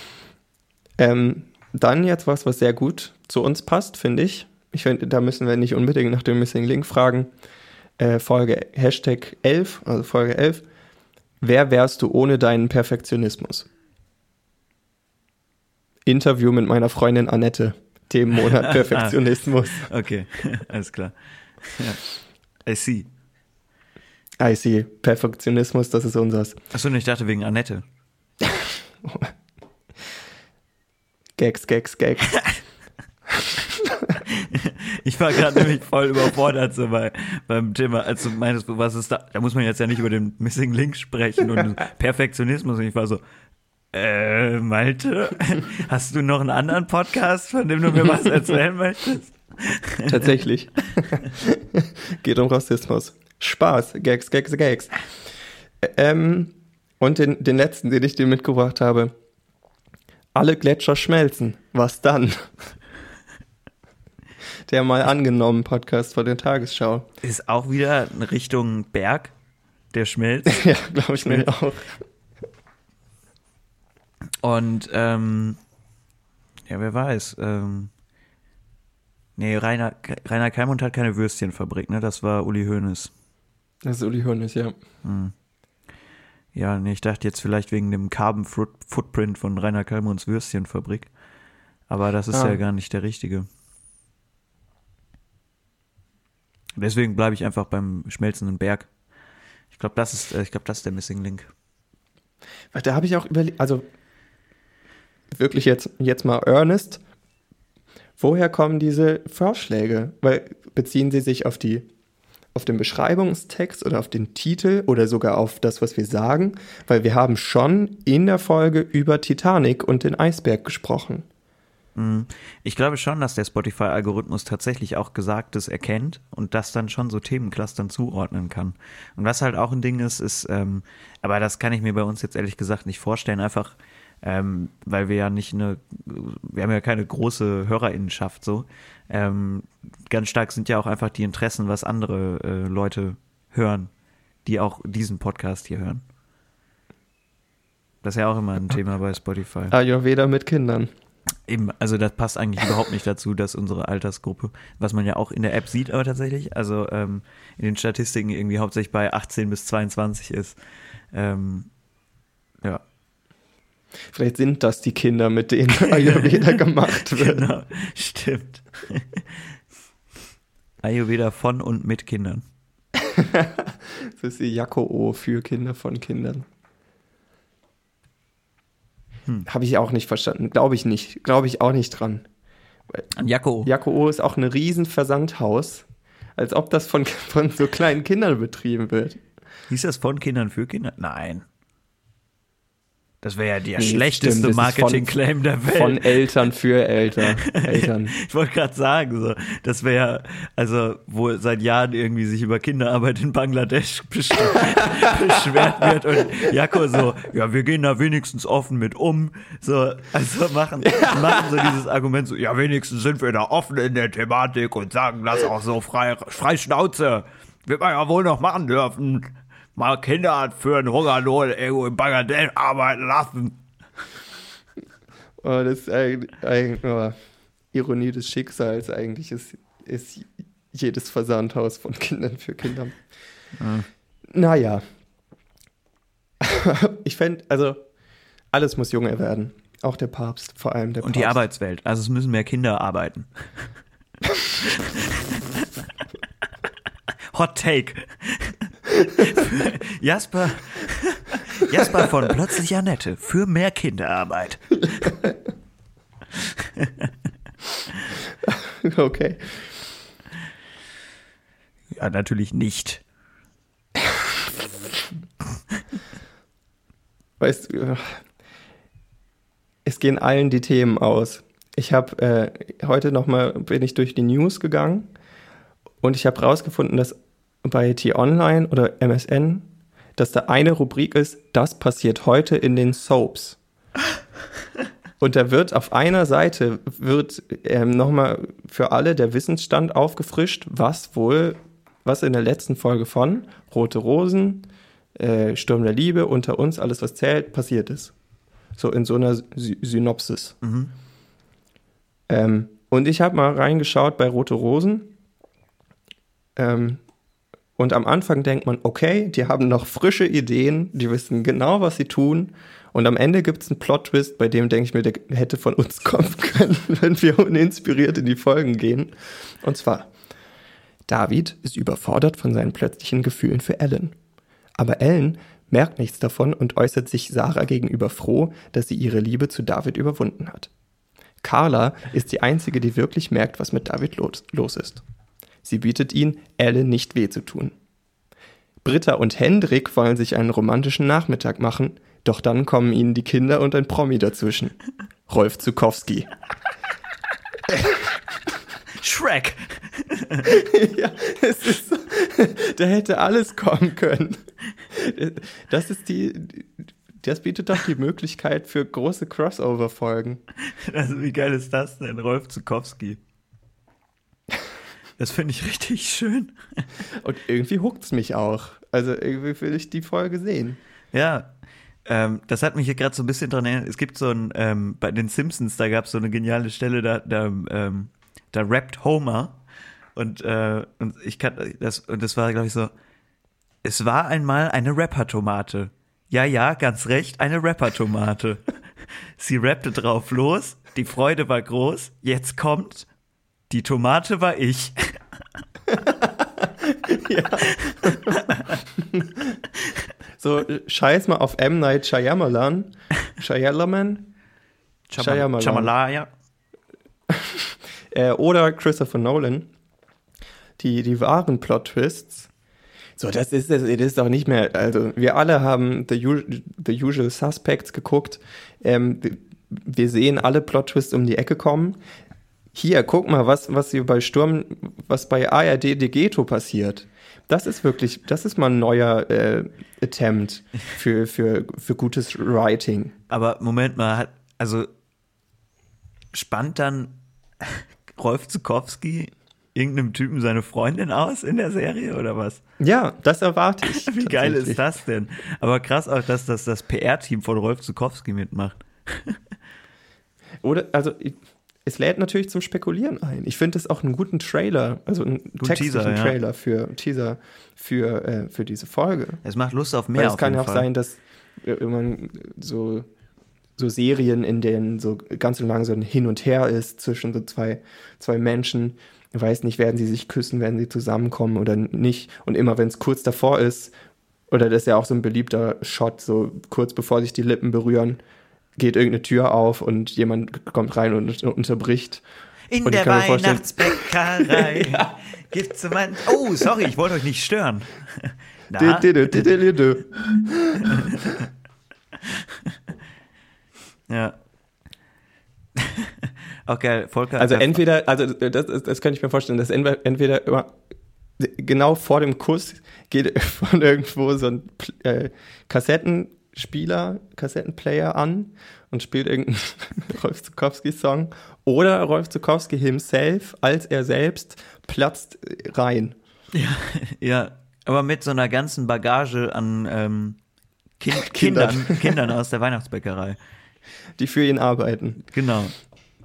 ähm, dann jetzt was, was sehr gut zu uns passt, finde ich. Ich finde, da müssen wir nicht unbedingt nach dem Missing Link fragen. Äh, Folge Hashtag 11, also Folge 11. Wer wärst du ohne deinen Perfektionismus? Interview mit meiner Freundin Annette. Themenmonat Perfektionismus. Okay, alles klar. Ja. I see. I see. Perfektionismus, das ist unseres. Achso, ich dachte wegen Annette. Gags, Gags, Gags. Ich war gerade nämlich voll überfordert so bei, beim Thema, als du meintest, was ist da? Da muss man jetzt ja nicht über den Missing Link sprechen und Perfektionismus. Und ich war so, äh, Malte, hast du noch einen anderen Podcast, von dem du mir was erzählen möchtest? Tatsächlich. Geht um Rassismus. Spaß. Gags, Gags, Gags. Ähm, und den, den letzten, den ich dir mitgebracht habe. Alle Gletscher schmelzen. Was dann? Der mal angenommen Podcast von der Tagesschau. Ist auch wieder in Richtung Berg, der schmilzt. Ja, glaube ich mir auch. Und ähm, ja, wer weiß. Ähm, nee, Rainer, Rainer Keimund hat keine Würstchenfabrik, ne? Das war Uli Hoeneß. Das ist Uli Hoeneß, ja. Ja, nee, ich dachte jetzt vielleicht wegen dem Carbon Foot- Footprint von Rainer Kalmunds Würstchenfabrik. Aber das ist Ah. ja gar nicht der richtige. Deswegen bleibe ich einfach beim schmelzenden Berg. Ich glaube, das ist, äh, ich glaube, das ist der Missing Link. Weil Da habe ich auch überlegt, also wirklich jetzt, jetzt mal earnest, woher kommen diese Vorschläge? Weil beziehen sie sich auf die auf den Beschreibungstext oder auf den Titel oder sogar auf das, was wir sagen? Weil wir haben schon in der Folge über Titanic und den Eisberg gesprochen. Mhm. Ich glaube schon, dass der Spotify-Algorithmus tatsächlich auch Gesagtes erkennt und das dann schon so Themenclustern zuordnen kann. Und was halt auch ein Ding ist, ist, ähm, aber das kann ich mir bei uns jetzt ehrlich gesagt nicht vorstellen, einfach ähm, weil wir ja nicht eine, wir haben ja keine große Hörerinnenschaft so. Ähm, ganz stark sind ja auch einfach die Interessen, was andere äh, Leute hören, die auch diesen Podcast hier hören. Das ist ja auch immer ein Thema bei Spotify. Ayurveda mit Kindern. Eben, also das passt eigentlich überhaupt nicht dazu, dass unsere Altersgruppe, was man ja auch in der App sieht, aber tatsächlich, also ähm, in den Statistiken irgendwie hauptsächlich bei 18 bis 22 ist. Ähm, ja, Vielleicht sind das die Kinder, mit denen Ayurveda gemacht wird. genau, stimmt. Ayurveda von und mit Kindern. Das ist die Jakko für Kinder von Kindern. Hm. Habe ich auch nicht verstanden. Glaube ich nicht. Glaube ich auch nicht dran. An Jakko. Jakko ist auch ein riesen Versandhaus. Als ob das von, von so kleinen Kindern betrieben wird. Hieß das von Kindern für Kinder? Nein. Das wäre ja der Nee, schlechteste Marketing-Claim der Welt. Von Eltern für Eltern. Eltern. Ich wollte gerade sagen, so, das wäre also, wo seit Jahren irgendwie sich über Kinderarbeit in Bangladesch beschwert wird und Jako so, ja, wir gehen da wenigstens offen mit um. So, also machen, machen so dieses Argument so, ja, wenigstens sind wir da offen in der Thematik und sagen das auch so frei, frei Schnauze. Wird man ja wohl noch machen dürfen. Mal Kinder für einen Hungerlohn irgendwo in Bangladesch arbeiten lassen. Oh, das ist eigentlich, oh, Ironie des Schicksals. Eigentlich ist, ist jedes Versandhaus von Kindern für Kinder. Naja. ich fände, also, alles muss junger werden. Auch der Papst, vor allem der Und die Papst. Arbeitswelt. Also es müssen mehr Kinder arbeiten. Hot Take. Jasper, Jasper von Plötzlich Annette für mehr Kinderarbeit. Okay. Ja, natürlich nicht. Weißt du, es gehen allen die Themen aus. Ich habe äh, heute nochmal, bin ich durch die News gegangen und ich habe rausgefunden, dass bei T-Online oder MSN, dass da eine Rubrik ist, das passiert heute in den Soaps. Und da wird auf einer Seite wird ähm, nochmal für alle der Wissensstand aufgefrischt, was wohl, was in der letzten Folge von Rote Rosen, äh, Sturm der Liebe, unter uns, alles was zählt, passiert ist. So in so einer Sy Synopsis. Ähm, und ich habe mal reingeschaut bei Rote Rosen. Ähm, und am Anfang denkt man, okay, die haben noch frische Ideen, die wissen genau, was sie tun. Und am Ende gibt es einen Plot-Twist, bei dem denke ich mir, der hätte von uns kommen können, wenn wir uninspiriert in die Folgen gehen. Und zwar, David ist überfordert von seinen plötzlichen Gefühlen für Ellen. Aber Ellen merkt nichts davon und äußert sich Sarah gegenüber froh, dass sie ihre Liebe zu David überwunden hat. Carla ist die einzige, die wirklich merkt, was mit David los, los ist. Sie bietet ihn, Ellen nicht weh zu tun. Britta und Hendrik wollen sich einen romantischen Nachmittag machen, doch dann kommen ihnen die Kinder und ein Promi dazwischen. Rolf Zukowski. Shrek. ja, es ist so, da hätte alles kommen können. Das ist die, das bietet doch die Möglichkeit für große Crossover-Folgen. Also wie geil ist das denn? Rolf Zukowski. Das finde ich richtig schön. Und irgendwie huckt es mich auch. Also irgendwie will ich die Folge sehen. Ja, ähm, das hat mich hier gerade so ein bisschen dran erinnert. Es gibt so ein, ähm, bei den Simpsons, da gab es so eine geniale Stelle, da, da, ähm, da rappt Homer und, äh, und ich kann das, und das war, glaube ich, so, es war einmal eine Rapper-Tomate. Ja, ja, ganz recht, eine Rapper-Tomate. Sie rappte drauf los, die Freude war groß, jetzt kommt, die Tomate war ich. ja. so, scheiß mal auf M. Night Shyamalan. Shyamalan? Shyamalan. Shyamalan. äh, oder Christopher Nolan. Die, die wahren Plot-Twists. So, das ist, das ist auch nicht mehr, also wir alle haben The, The Usual Suspects geguckt. Ähm, wir sehen alle Plot-Twists um die Ecke kommen. Hier, guck mal, was, was hier bei Sturm, was bei ARD Degeto passiert. Das ist wirklich, das ist mal ein neuer äh, Attempt für, für, für gutes Writing. Aber Moment mal, also spannt dann Rolf Zukowski irgendeinem Typen seine Freundin aus in der Serie oder was? Ja, das erwarte ich. Wie geil ist das denn? Aber krass auch, dass das das PR-Team von Rolf Zukowski mitmacht. oder, also es lädt natürlich zum Spekulieren ein. Ich finde es auch einen guten Trailer, also einen Gut textlichen Teaser, ja. Trailer für Teaser für, äh, für diese Folge. Es macht Lust auf mehr. Weil es kann ja auch Fall. sein, dass äh, man so so Serien, in denen so ganz so lang so ein Hin und Her ist zwischen so zwei, zwei Menschen. Ich weiß nicht, werden sie sich küssen, werden sie zusammenkommen oder nicht. Und immer wenn es kurz davor ist, oder das ist ja auch so ein beliebter Shot, so kurz bevor sich die Lippen berühren, geht irgendeine Tür auf und jemand kommt rein und unterbricht. In und der Weihnachtsbäckerei ja. gibt's man. Oh, sorry, ich wollte euch nicht stören. Ja. Okay, Volker. Also entweder, also das, das könnte ich mir vorstellen, dass entweder immer genau vor dem Kuss geht von irgendwo so ein äh, Kassetten Spieler, Kassettenplayer an und spielt irgendeinen Rolf Zukowski-Song. Oder Rolf Zukowski himself, als er selbst, platzt rein. Ja, ja, aber mit so einer ganzen Bagage an ähm, kind, Kindern, Kindern aus der Weihnachtsbäckerei. Die für ihn arbeiten. Genau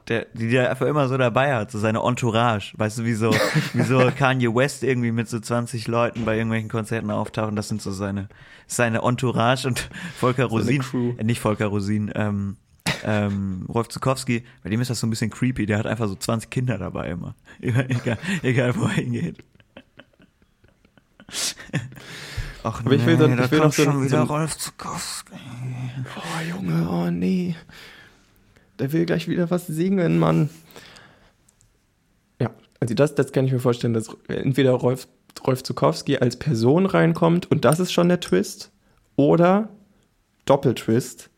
der, die der einfach immer so dabei hat, so seine Entourage. Weißt du, wie so, wie so Kanye West irgendwie mit so 20 Leuten bei irgendwelchen Konzerten auftauchen. Das sind so seine, seine Entourage und Volker Rosin, äh, nicht Volker Rosin, ähm, ähm, Rolf Zukowski, bei dem ist das so ein bisschen creepy. Der hat einfach so 20 Kinder dabei immer. egal, egal wo er hingeht. Ach nee, ich will, dann, da ich will kommt so, schon wieder so, Rolf Zukowski. Oh Junge, oh nee der will gleich wieder was singen, Mann. Ja, also das, das kann ich mir vorstellen, dass entweder Rolf, Rolf Zukowski als Person reinkommt und das ist schon der Twist, oder Doppeltwist.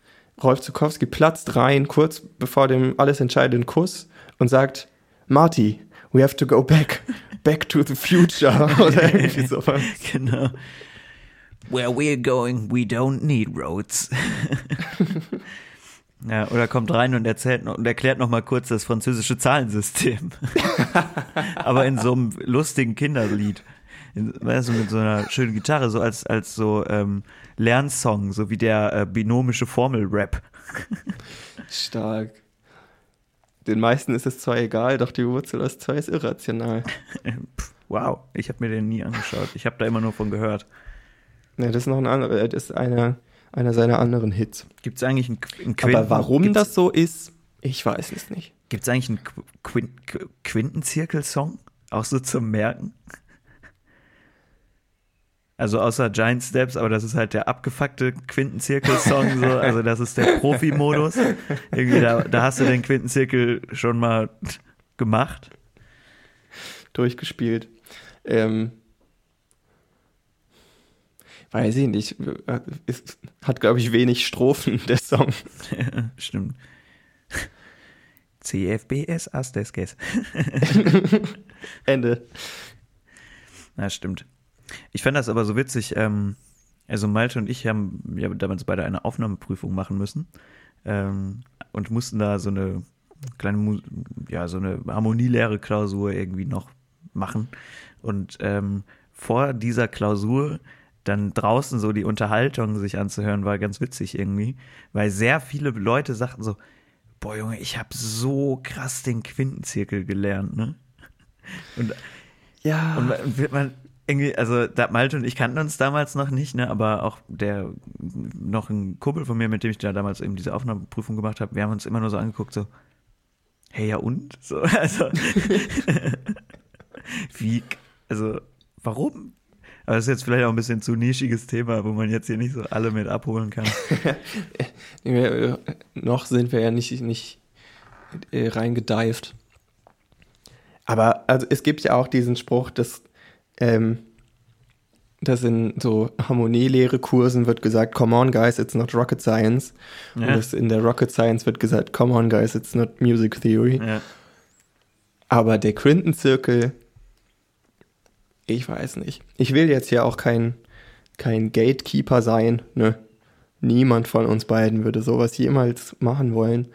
Rolf Zukowski platzt rein, kurz bevor dem alles entscheidenden Kuss und sagt, Marty, we have to go back, back to the future oder irgendwie sowas. Genau. Where we're going, we don't need roads. Ja, oder kommt rein und erzählt noch, und erklärt noch mal kurz das französische Zahlensystem. Aber in so einem lustigen Kinderlied. In, weißt du, mit so einer schönen Gitarre, so als, als so ähm, Lernsong, so wie der äh, binomische Formel-Rap. Stark. Den meisten ist es zwar egal, doch die Wurzel aus zwei ist irrational. wow, ich habe mir den nie angeschaut. Ich habe da immer nur von gehört. Ja, das ist noch ein anderer, das ist eine einer seiner anderen Hits. Gibt es eigentlich einen, einen Quinten? Aber warum Gibt's, das so ist, ich weiß es nicht. Gibt es eigentlich einen Qu Quintenzirkel-Song? Auch so zum Merken? Also außer Giant Steps, aber das ist halt der abgefuckte Quintenzirkel-Song, so. Also das ist der Profi-Modus. Irgendwie, da, da hast du den Quintenzirkel schon mal gemacht. Durchgespielt. Ähm, weiß ich nicht. Es hat, glaube ich, wenig Strophen, der Song. Stimmt. CFBS Asteskes. Ende. Na, stimmt. Ich fand das aber so witzig. Ähm, also Malte und ich haben ja damals beide eine Aufnahmeprüfung machen müssen ähm, und mussten da so eine kleine, ja, so eine Harmonielehre-Klausur irgendwie noch machen. Und ähm, vor dieser Klausur dann draußen so die Unterhaltung sich anzuhören, war ganz witzig irgendwie, weil sehr viele Leute sagten so, boah Junge, ich habe so krass den Quintenzirkel gelernt, ne? Und, Ja. und wird man irgendwie, also da, Malte und ich kannten uns damals noch nicht, ne, aber auch der, noch ein Kumpel von mir, mit dem ich da damals eben diese Aufnahmeprüfung gemacht habe, wir haben uns immer nur so angeguckt, so, hey, ja und? So, also, wie, also, warum? Aber das ist jetzt vielleicht auch ein bisschen zu nischiges Thema, wo man jetzt hier nicht so alle mit abholen kann. Noch sind wir ja nicht, nicht äh, reingedived. Aber also es gibt ja auch diesen Spruch, dass, ähm, dass in so Harmonielehre-Kursen wird gesagt, come on guys, it's not rocket science. Und Ja. das in der Rocket Science wird gesagt, come on guys, it's not music theory. Ja. Aber der Quintenzirkel, ich weiß nicht. Ich will jetzt ja auch kein, kein Gatekeeper sein, ne? Niemand von uns beiden würde sowas jemals machen wollen.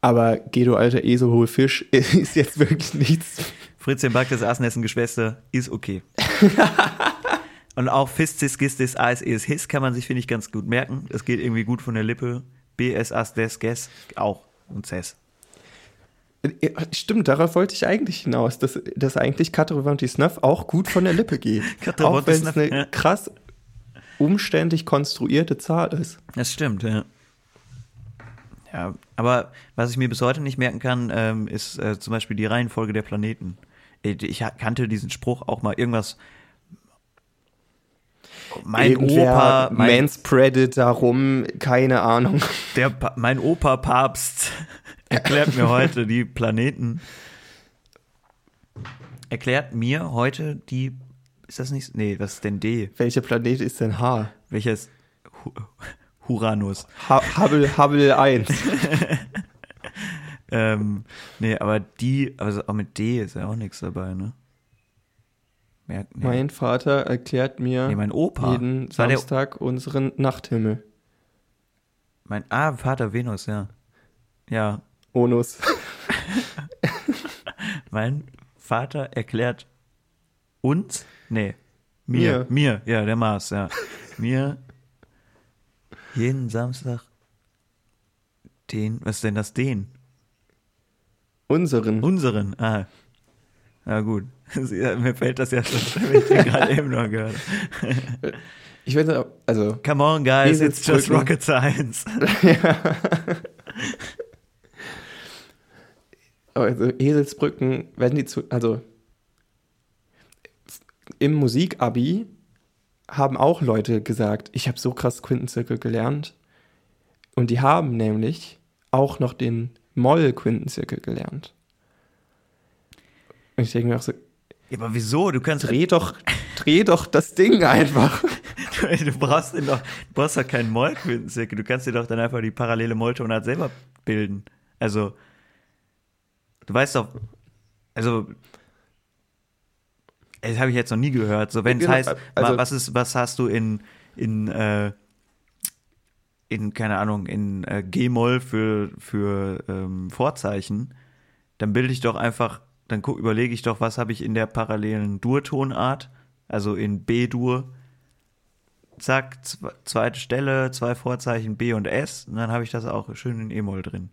Aber geh du alter Esel, hol Fisch, ist jetzt wirklich nichts. Fritzchen Backtes Asenessen Geschwister ist okay. Und auch Fistis Gistis AS ES His kann man sich, finde ich, ganz gut merken. Es geht irgendwie gut von der Lippe. BS As Des Ges auch. Und Cess. Ja, Stimmt, darauf wollte ich eigentlich hinaus, dass, dass eigentlich Katerovanti Snuff auch gut von der Lippe geht. Auch wenn es eine ja. krass umständlich konstruierte Zahl ist. Das stimmt, ja. Ja, aber was ich mir bis heute nicht merken kann, ähm, ist äh, zum Beispiel die Reihenfolge der Planeten. Ich, ich kannte diesen Spruch auch mal irgendwas. Mein Irgendwer Opa, mein, manspreadet darum, keine Ahnung. der, mein Opa Papst erklärt mir heute die Planeten. Erklärt mir heute die. Ist das nicht? Nee, was ist denn D? Welcher Planet ist denn H? Welches? Hu- Uranus. Ha Hubble, Hubble 1. Ähm, nee, aber die, also auch mit D ist ja auch nichts dabei, ne? Merk, nee. Mein Vater erklärt mir nee, mein Opa. jeden war Samstag unseren Nachthimmel. mein, ah, Vater Venus, ja. Ja, Onus. mein Vater erklärt uns, nee, mir, mir, ja, der Mars, ja. Mir jeden Samstag den, was ist denn das, den? Unseren. Unseren, ah. Na gut. Mir fällt das ja schon, wenn ich den gerade eben noch gehört habe. Ich nicht, also Come on, guys, it's just rocket science. Also Eselsbrücken, wenn die zu, also im Musikabi haben auch Leute gesagt, ich habe so krass Quintenzirkel gelernt. Und die haben nämlich auch noch den Moll-Quintenzirkel gelernt. Und ich denke mir auch so, Ja, aber wieso? Du kannst dreh doch, dreh doch das Ding einfach. du, brauchst doch, du brauchst doch keinen Mollquintenzirkel. Du kannst dir doch dann einfach die parallele Molltonart selber bilden. Also, du weißt doch, also, das habe ich jetzt noch nie gehört. So, wenn es Genau, heißt, also- wa- was ist, was hast du in, in, äh, in, keine Ahnung, in äh, G-Moll für, für ähm, Vorzeichen, dann bilde ich doch einfach, dann überlege ich doch, was habe ich in der parallelen Dur-Tonart, also in B-Dur, zack, zwe- zweite Stelle, zwei Vorzeichen B und S, und dann habe ich das auch schön in E-Moll drin.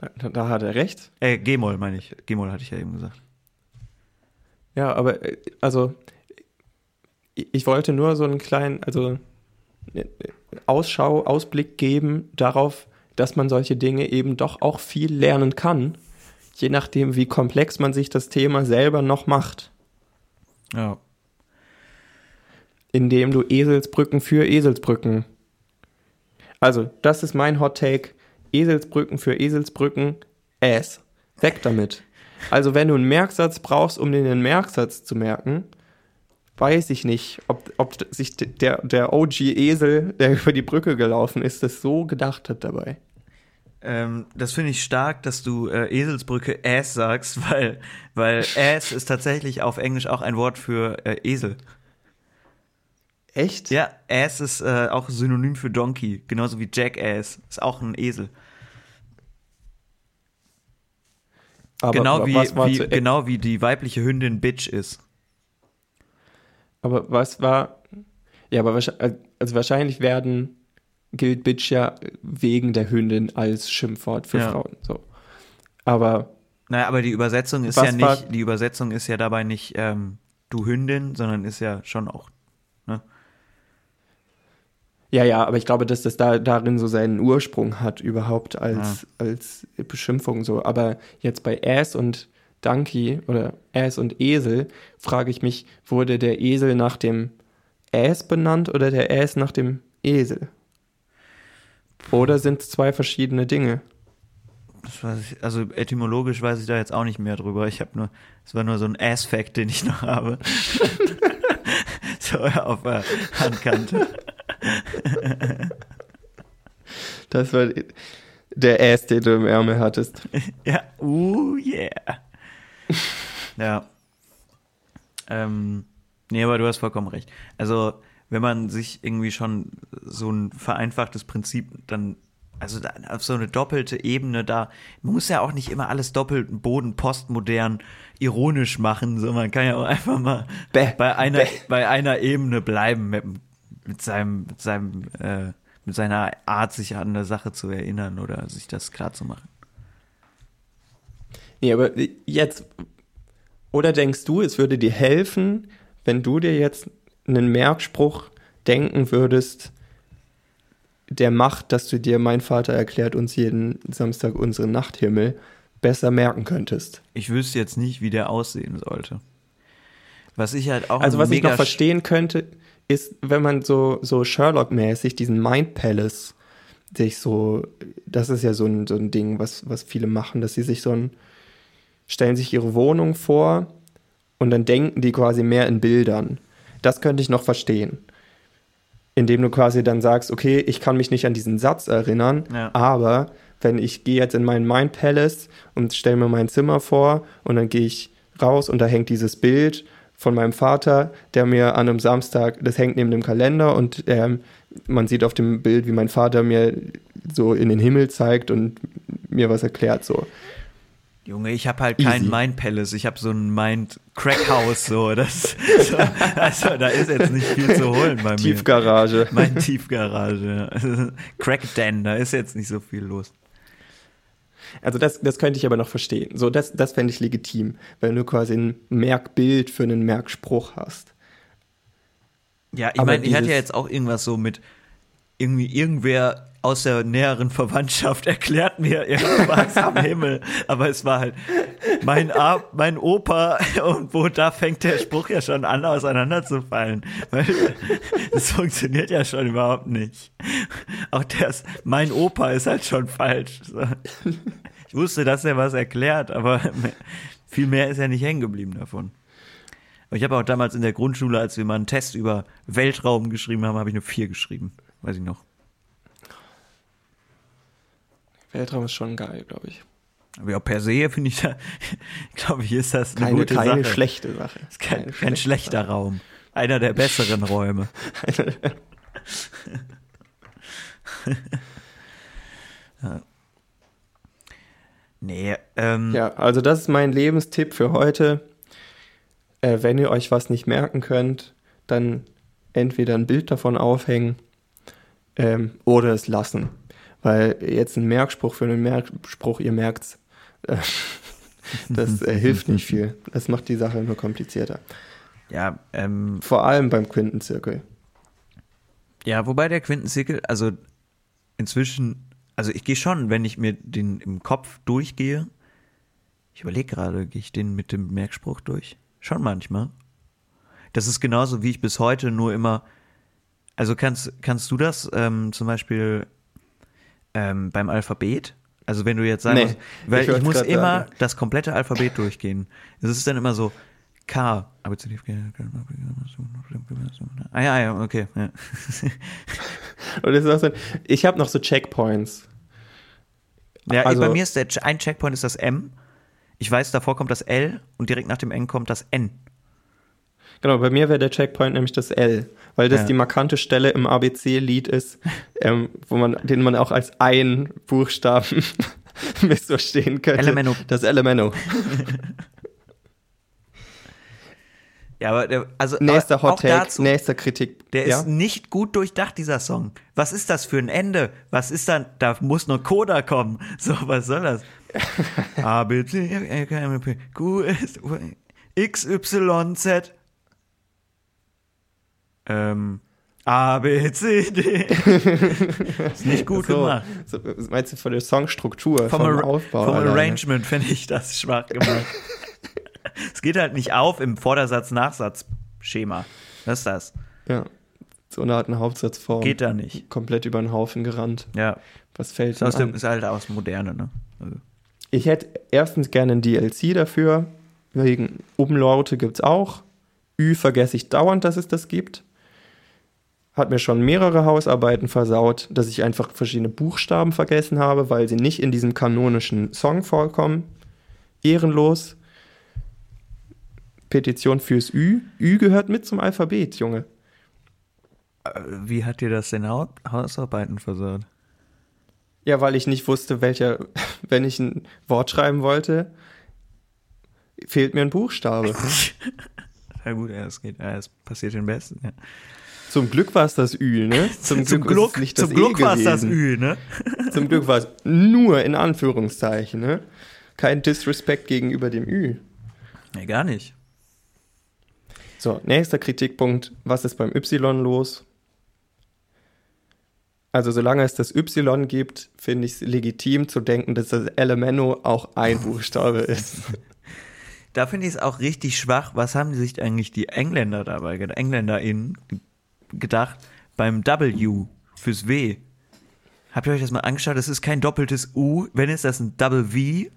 Da, da, hat er recht. Äh, G-Moll meine ich. G-Moll hatte ich ja eben gesagt. Ja, aber äh, also ich ich wollte nur so einen kleinen, also äh, Ausschau, Ausblick geben darauf, dass man solche Dinge eben doch auch viel lernen kann, je nachdem, wie komplex man sich das Thema selber noch macht. Ja. indem du Eselsbrücken für Eselsbrücken. Also, das ist mein Hot Take. Eselsbrücken für Eselsbrücken, Ass. Weg damit. Also, wenn du einen Merksatz brauchst, um dir den Merksatz zu merken, weiß ich nicht, ob, ob sich der, der OG-Esel, der über die Brücke gelaufen ist, das so gedacht hat dabei. Ähm, das finde ich stark, dass du äh, Eselsbrücke Ass sagst, weil, weil Ass ist tatsächlich auf Englisch auch ein Wort für äh, Esel. Echt? Ja, Ass ist äh, auch Synonym für Donkey, genauso wie Jackass ist auch ein Esel. Aber genau, wie, wie, genau wie die weibliche Hündin Bitch ist. Aber was war. Ja, aber wahrscheinlich, also wahrscheinlich werden gilt Bitch ja wegen der Hündin als Schimpfwort für Ja. Frauen. So. Aber Naja, aber die Übersetzung ist ja nicht, die Übersetzung ist ja dabei nicht ähm, du Hündin, sondern ist ja schon auch. Ja, ja, aber ich glaube, dass das da darin so seinen Ursprung hat, überhaupt als, als Beschimpfung so. Aber jetzt bei Ass und Donkey oder Ass und Esel frage ich mich, wurde der Esel nach dem Ass benannt oder der Ass nach dem Esel? Oder sind es zwei verschiedene Dinge? Das weiß ich, also etymologisch weiß ich da jetzt auch nicht mehr drüber. Ich habe nur, es war nur so ein Ass-Fact, den ich noch habe. so auf der Handkante. Das war der Ass, den du im Ärmel hattest. Ja, uh, yeah. ja. Ähm, nee, aber du hast vollkommen recht. Also, wenn man sich irgendwie schon so ein vereinfachtes Prinzip dann, also da, auf so eine doppelte Ebene da, man muss ja auch nicht immer alles doppelt, Boden, postmodern, ironisch machen, so man kann ja auch einfach mal Bäh, bei einer, bäh. bei einer Ebene bleiben mit, mit seinem, mit seinem, äh, mit seiner Art, sich an eine Sache zu erinnern oder sich das klar zu machen. Nee, aber jetzt, oder denkst du, es würde dir helfen, wenn du dir jetzt einen Merkspruch denken würdest, der macht, dass du dir, mein Vater erklärt uns jeden Samstag unseren Nachthimmel, besser merken könntest? Ich wüsste jetzt nicht, wie der aussehen sollte. Was ich halt auch Also was ich noch verstehen könnte, ist, wenn man so, so Sherlock-mäßig diesen Mind Palace sich so, das ist ja so ein, so ein Ding, was, was viele machen, dass sie sich so ein, stellen sich ihre Wohnung vor und dann denken die quasi mehr in Bildern. Das könnte ich noch verstehen. Indem du quasi dann sagst, okay, ich kann mich nicht an diesen Satz erinnern, Ja. aber wenn ich gehe jetzt in meinen Mind Palace und stelle mir mein Zimmer vor und dann gehe ich raus und da hängt dieses Bild von meinem Vater, der mir an einem Samstag, das hängt neben dem Kalender und ähm, man sieht auf dem Bild, wie mein Vater mir so in den Himmel zeigt und mir was erklärt so. Junge, ich habe halt Easy. kein Mind Palace, ich habe so ein Mind Crack House so, das so, also da ist jetzt nicht viel zu holen bei mir. Tiefgarage. Mein Tiefgarage. Crack Den, da ist jetzt nicht so viel los. Also das, das könnte ich aber noch verstehen. So, das, das fände ich legitim, wenn du quasi ein Merkbild für einen Merkspruch hast. Ja, ich meine, ich hatte ja jetzt auch irgendwas so mit irgendwie irgendwer aus der näheren Verwandtschaft erklärt mir irgendwas am Himmel, aber es war halt mein, A mein Opa und wo da fängt der Spruch ja schon an auseinanderzufallen, weil das funktioniert ja schon überhaupt nicht. Auch das mein Opa ist halt schon falsch. Ich wusste, dass er was erklärt, aber viel mehr ist ja nicht hängen geblieben davon. Ich habe auch damals in der Grundschule, als wir mal einen Test über Weltraum geschrieben haben, habe ich eine 4 geschrieben. Weiß ich noch. Weltraum ist schon geil, glaube ich. Aber ja, per se finde ich da, glaube ich, ist das eine Keine, gute keine Sache. schlechte Sache. ist kein, Keine kein schlechte schlechter Raum. Einer der besseren Räume. ja. Nee, ähm, Ja, also das ist mein Lebenstipp für heute. Äh, wenn ihr euch was nicht merken könnt, dann entweder ein Bild davon aufhängen ähm, oder es lassen. Weil jetzt ein Merkspruch für einen Merkspruch, ihr merkt's, äh, das äh, hilft nicht viel. Das macht die Sache nur komplizierter. ja, ähm, Vor allem beim Quintenzirkel. Ja, wobei der Quintenzirkel, also inzwischen, also ich gehe schon, wenn ich mir den im Kopf durchgehe, ich überlege gerade, gehe ich den mit dem Merkspruch durch? Schon manchmal. Das ist genauso, wie ich bis heute nur immer. Also kannst, kannst du das ähm, zum Beispiel ähm, beim Alphabet? Also wenn du jetzt sagst, Nee, weil ich ich, muss immer sagen. das komplette Alphabet durchgehen. Es ist dann immer so K. Ah ja, ja, okay. Ja. Und das ist auch so, ich habe noch so Checkpoints. Ja, Also- bei mir ist der, ein Checkpoint ist das M. Ich weiß, davor kommt das L und direkt nach dem N kommt das N. Genau, bei mir wäre der Checkpoint nämlich das L, weil das Ja. die markante Stelle im ABC-Lied ist, ähm, wo man, den man auch als ein Buchstaben missverstehen könnte. Elemento. Das Elemento. Ja, aber der, also Nächster aber Hot Take, dazu, nächster Kritik. der ja? ist nicht gut durchdacht, dieser Song. Was ist das für ein Ende? Was ist dann? Da muss noch Coda kommen. So, was soll das? A, B, C, X, Y, Z. Ähm, A, B, C, D. ist nicht gut so, gemacht. so, meinst du von der Songstruktur, Vom, vom, Aufbau? vom alleine? Arrangement finde ich das schwach gemacht. es geht halt nicht auf im Vordersatz-Nachsatz-Schema. Was ist das? Ja, so eine Art eine Hauptsatzform. Geht da nicht. Komplett über den Haufen gerannt. Ja, Was fällt ist, aus denn dem, an? ist halt aus Moderne, ne? Also, Ich hätte erstens gerne ein DLC dafür. Wegen Umlaute gibt es auch. Ü vergesse ich dauernd, dass es das gibt. Hat mir schon mehrere Hausarbeiten versaut, dass ich einfach verschiedene Buchstaben vergessen habe, weil sie nicht in diesem kanonischen Song vorkommen. Ehrenlos. Petition fürs Ü. Ü gehört mit zum Alphabet, Junge. äh, wie hat dir das denn Hau- Hausarbeiten versaut? Ja, weil ich nicht wusste, welcher, wenn ich ein Wort schreiben wollte, fehlt mir ein Buchstabe. Ja gut, es geht, es passiert den Besten. Ja. Zum Glück war es das Ü, ne? Zum, ist Glück, es nicht das zum Glück E war es das. Ü, ne? Zum Glück war es nur in Anführungszeichen, ne? Kein Disrespect gegenüber dem Ü. Nee, gar nicht. So, nächster Kritikpunkt. Was ist beim Y los? Also, solange es das Y gibt, finde ich es legitim zu denken, dass das Elemento auch ein Buchstabe ist. Da finde ich es auch richtig schwach. Was haben sich eigentlich die Engländer dabei, gedacht, EngländerInnen gedacht beim W fürs W? Habt ihr euch das mal angeschaut? Das ist kein doppeltes U. Wenn ist das ein Double V?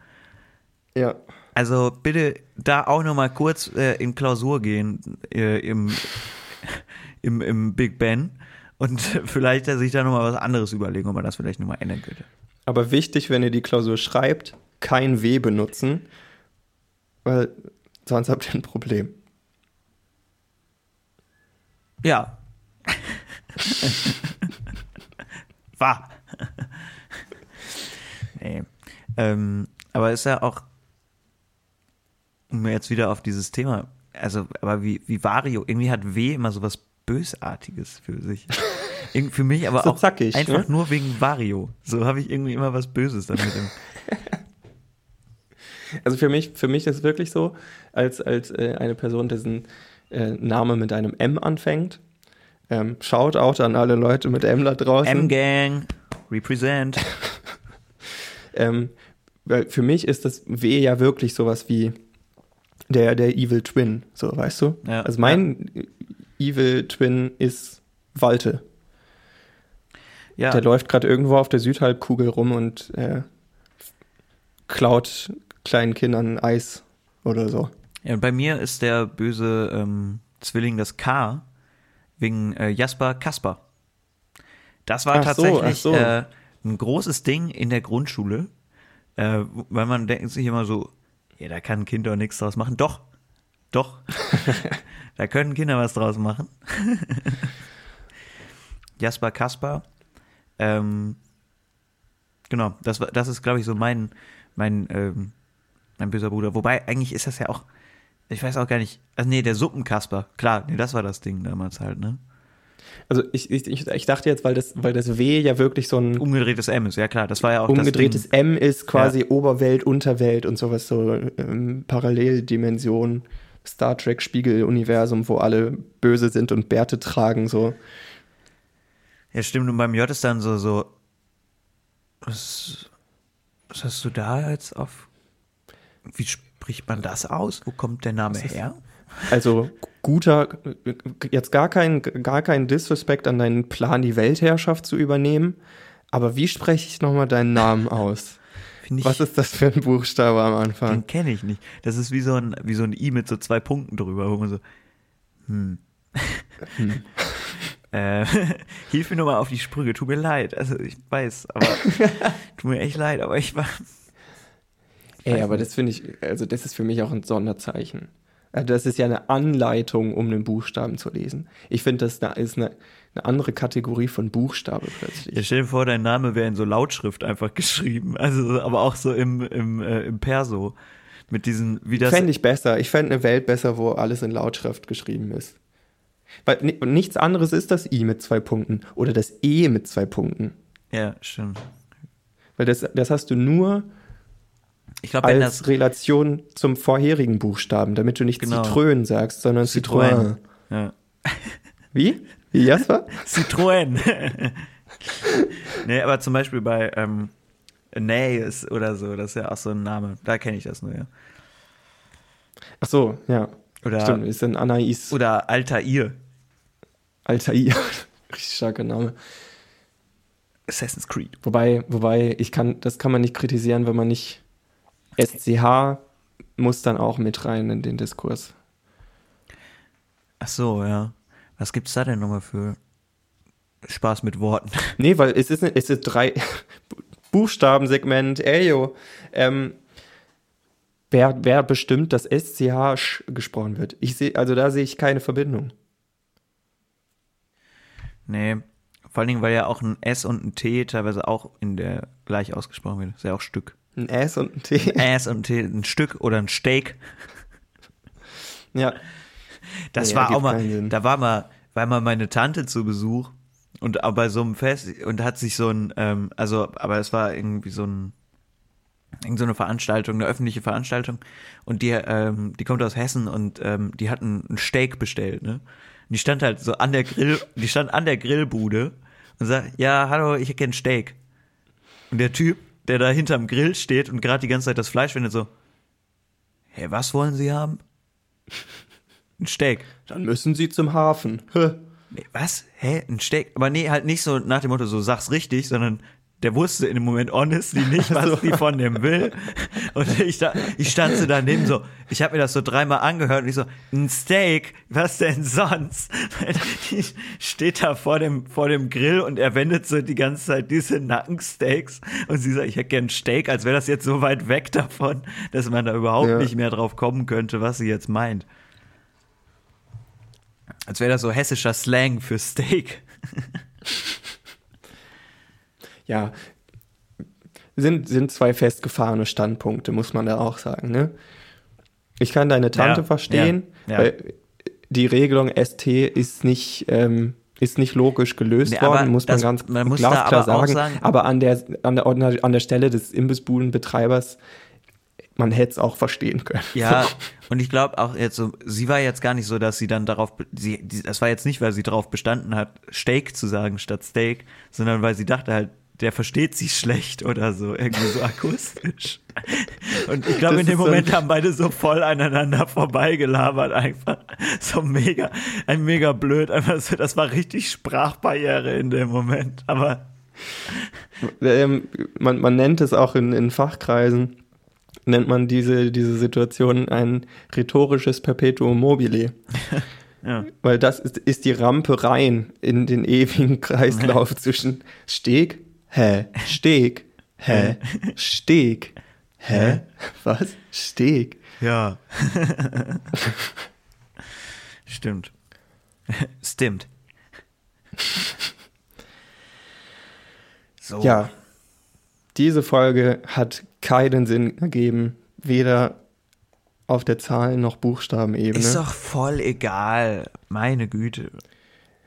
Ja. Also bitte da auch noch mal kurz äh, in Klausur gehen äh, im, im, im Big Ben und vielleicht sich da noch mal was anderes überlegen, ob man das vielleicht noch mal ändern könnte. Aber wichtig, wenn ihr die Klausur schreibt, kein W benutzen, weil sonst habt ihr ein Problem. Ja. War. nee. Ähm, aber ist ja auch, um jetzt wieder auf dieses Thema, also, aber wie, wie Vario, irgendwie hat W immer so was Bösartiges für sich. Irgend- für mich aber So auch zackig, einfach ne? nur wegen Vario. So habe ich irgendwie immer was Böses damit. Also für mich, für mich ist es wirklich so, als, als äh, eine Person, dessen äh, Name mit einem M anfängt. Ähm, Shoutout an alle Leute mit M da draußen. M-Gang, represent. Ähm, weil für mich ist das W ja wirklich sowas wie der, der Evil Twin, so weißt du? Ja, also mein Evil Twin ist Walte. Ja, Der läuft gerade irgendwo auf der Südhalbkugel rum und äh, klaut kleinen Kindern Eis oder so. Ja, und bei mir ist der böse ähm, Zwilling das K wegen äh, Jasper Kasper. Das war Ach so, tatsächlich ach so. äh, ein großes Ding in der Grundschule, äh, weil man denkt sich immer so, ja, da kann ein Kind doch nichts draus machen. Doch, doch, da können Kinder was draus machen. Jasper Kasper, ähm, genau, das, das ist, glaube ich, so mein, mein, ähm, mein böser Bruder. Wobei, eigentlich ist das ja auch, ich weiß auch gar nicht, also nee, der Suppenkasper, klar, nee, das war das Ding damals halt, ne? Also ich, ich, ich dachte jetzt, weil das, weil das W ja wirklich so ein Umgedrehtes M ist, ja klar, das war ja auch umgedrehtes. M ist, quasi Oberwelt, Unterwelt und sowas, so ähm, Paralleldimension, Star Trek Spiegel-Universum, wo alle böse sind und Bärte tragen, so. Ja, stimmt, und beim J ist dann so, so, was, was hast du da jetzt auf, wie spricht man das aus? Wo kommt der Name her? Also guter, jetzt gar kein, gar kein Disrespect an deinen Plan, die Weltherrschaft zu übernehmen. Aber wie spreche ich nochmal deinen Namen aus? Ich, Was ist das für ein Buchstabe am Anfang? den kenne ich nicht. Das ist wie so ein, wie so ein I mit so zwei Punkten drüber, wo man so, hm. äh, hilf mir nur mal auf die Sprünge, tut mir leid. Also ich weiß, aber tut mir echt leid, aber ich war. Ey, aber das finde ich, also das ist für mich auch ein Sonderzeichen. Also das ist ja eine Anleitung, um einen Buchstaben zu lesen. Ich finde, das da ist eine, eine andere Kategorie von Buchstabe plötzlich. Ja, stell dir vor, dein Name wäre in so Lautschrift einfach geschrieben. Also, aber auch so im, im, äh, im Perso. Mit diesen, wie das. Fände ich besser. Ich fände eine Welt besser, wo alles in Lautschrift geschrieben ist. Weil ni- nichts anderes ist das I mit zwei Punkten oder das E mit zwei Punkten. Ja, stimmt. Weil das, das hast du nur Ich glaube, wenn als das. Relation zum vorherigen Buchstaben, damit du nicht Genau. Zitrön sagst, sondern Citroën. Citroën. Ja. Wie? Wie, Jasper? Citroën. nee, aber zum Beispiel bei ähm, Anais oder so, das ist ja auch so ein Name. Da kenne ich das nur, ja. Ach so, ja. Oder, Stimmt, ist ein Anais oder Altair. Altair. Richtig starker Name. Assassin's Creed. Wobei, wobei, ich kann, das kann man nicht kritisieren, wenn man nicht SCH muss dann auch mit rein in den Diskurs. Ach so, ja. Was gibt's da denn nochmal für Spaß mit Worten? Nee, weil es ist, es ist drei Buchstabensegment, ey yo. Ähm, wer, wer bestimmt, dass SCH sch- gesprochen wird? Ich sehe, also da sehe ich keine Verbindung. Nee. Vor allen Dingen, weil ja auch ein S und ein T teilweise auch in der gleich ausgesprochen wird. Ist ja auch Stück. Ein S und ein T. S und ein T, ein Stück oder ein Steak. ja. Das Nee, war auch mal, da war mal, war mal meine Tante zu Besuch und auch bei so einem Fest und hat sich so ein, ähm, also, aber es war irgendwie so ein, irgend so eine Veranstaltung, eine öffentliche Veranstaltung und die, ähm, die kommt aus Hessen und ähm, die hatten ein Steak bestellt, ne? Und die stand halt so an der Grill, die stand an der Grillbude und sagt, ja, hallo, ich hätte gern Steak. Und der Typ, der da hinterm Grill steht und gerade die ganze Zeit das Fleisch findet, so, hä, was wollen Sie haben? Ein Steak. Dann müssen sie zum Hafen. Hä? Nee, was? Hä? Ein Steak? Aber nee, halt nicht so nach dem Motto, so sag's richtig, sondern der wusste in dem Moment honestly nicht, was die von dem will. Und ich, da, ich stand so daneben so, ich habe mir das so dreimal angehört und ich so, ein Steak? Was denn sonst? Die steht da vor dem, vor dem Grill und er wendet so die ganze Zeit diese Nackensteaks und sie sagt, ich hätte gern ein Steak, als wäre das jetzt so weit weg davon, dass man da überhaupt Ja. nicht mehr drauf kommen könnte, was sie jetzt meint. Als wäre das so hessischer Slang für Steak. Ja. Sind, sind zwei festgefahrene Standpunkte, muss man da auch sagen, ne? Ich kann deine Tante Ja, verstehen, ja, ja. weil die Regelung ST ist nicht, ähm, ist nicht logisch gelöst Nee, worden, muss man das- ganz man muss glasklar sagen. sagen- aber an der, an, der, an der Stelle des Imbissbudenbetreibers, man hätte es auch verstehen können. Ja, und ich glaube auch jetzt so, sie war jetzt gar nicht so, dass sie dann darauf, sie, das war jetzt nicht, weil sie darauf bestanden hat, Steak zu sagen statt Steak, sondern weil sie dachte halt, der versteht sie schlecht oder so, irgendwie so akustisch. Und ich glaube, in dem so Moment ein- haben beide so voll aneinander vorbeigelabert, einfach. So mega, ein mega blöd, einfach so, das war richtig Sprachbarriere in dem Moment, aber ähm, man, man nennt es auch in, in Fachkreisen, nennt man diese, diese Situation ein rhetorisches Perpetuum mobile. ja. Weil das ist, ist die Rampe rein in den ewigen Kreislauf zwischen Steg, hä, Steg, hä, Steg, hä, was? Steg. Ja. Stimmt. Stimmt. So. Ja, diese Folge hat keinen Sinn ergeben, weder auf der Zahlen- noch Buchstabenebene. Ist doch voll egal. Meine Güte.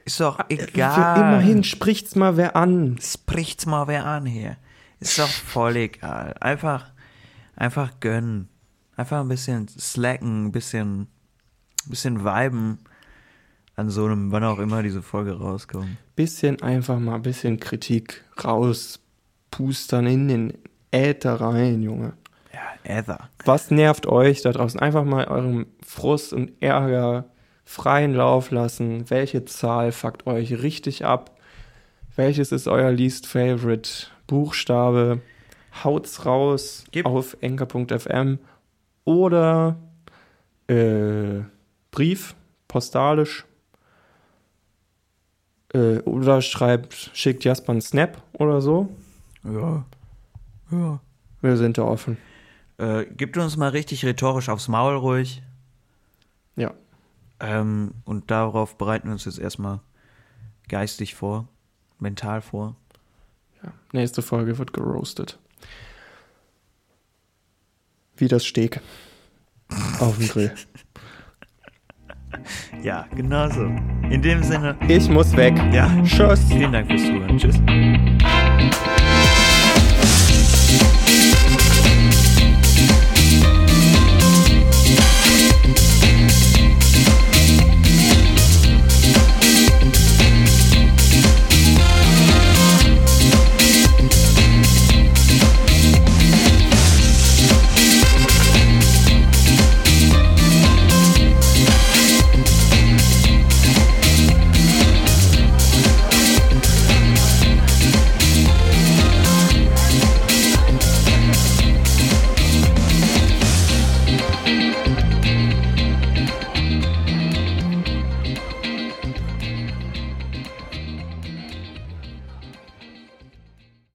Ist doch Für egal. immerhin spricht's mal wer an. Spricht's mal wer an hier. Ist doch voll egal. Einfach, einfach gönnen. Einfach ein bisschen slacken, ein bisschen, ein bisschen viben an so einem, wann auch immer diese Folge rauskommt. Bisschen einfach mal ein bisschen Kritik rauspustern in den Äther rein, Junge. Ja, Ether. Was nervt euch da draußen? Einfach mal eurem Frust und Ärger freien Lauf lassen. Welche Zahl fuckt euch richtig ab? Welches ist euer least favorite Buchstabe? Haut's raus Gib- auf enker.fm oder äh, Brief, postalisch. Äh, oder schreibt, schickt Jasper einen Snap oder so. Ja. Ja. Wir sind da offen. Äh, gibt uns mal richtig rhetorisch aufs Maul ruhig. Ja. Ähm, und darauf bereiten wir uns jetzt erstmal geistig vor, mental vor. ja. Nächste Folge wird geroastet. Wie das Steak. Auf dem Grill. Ja, genau so. In dem Sinne, Ich muss weg. ja, Tschüss. vielen Dank fürs Zuhören. Tschüss.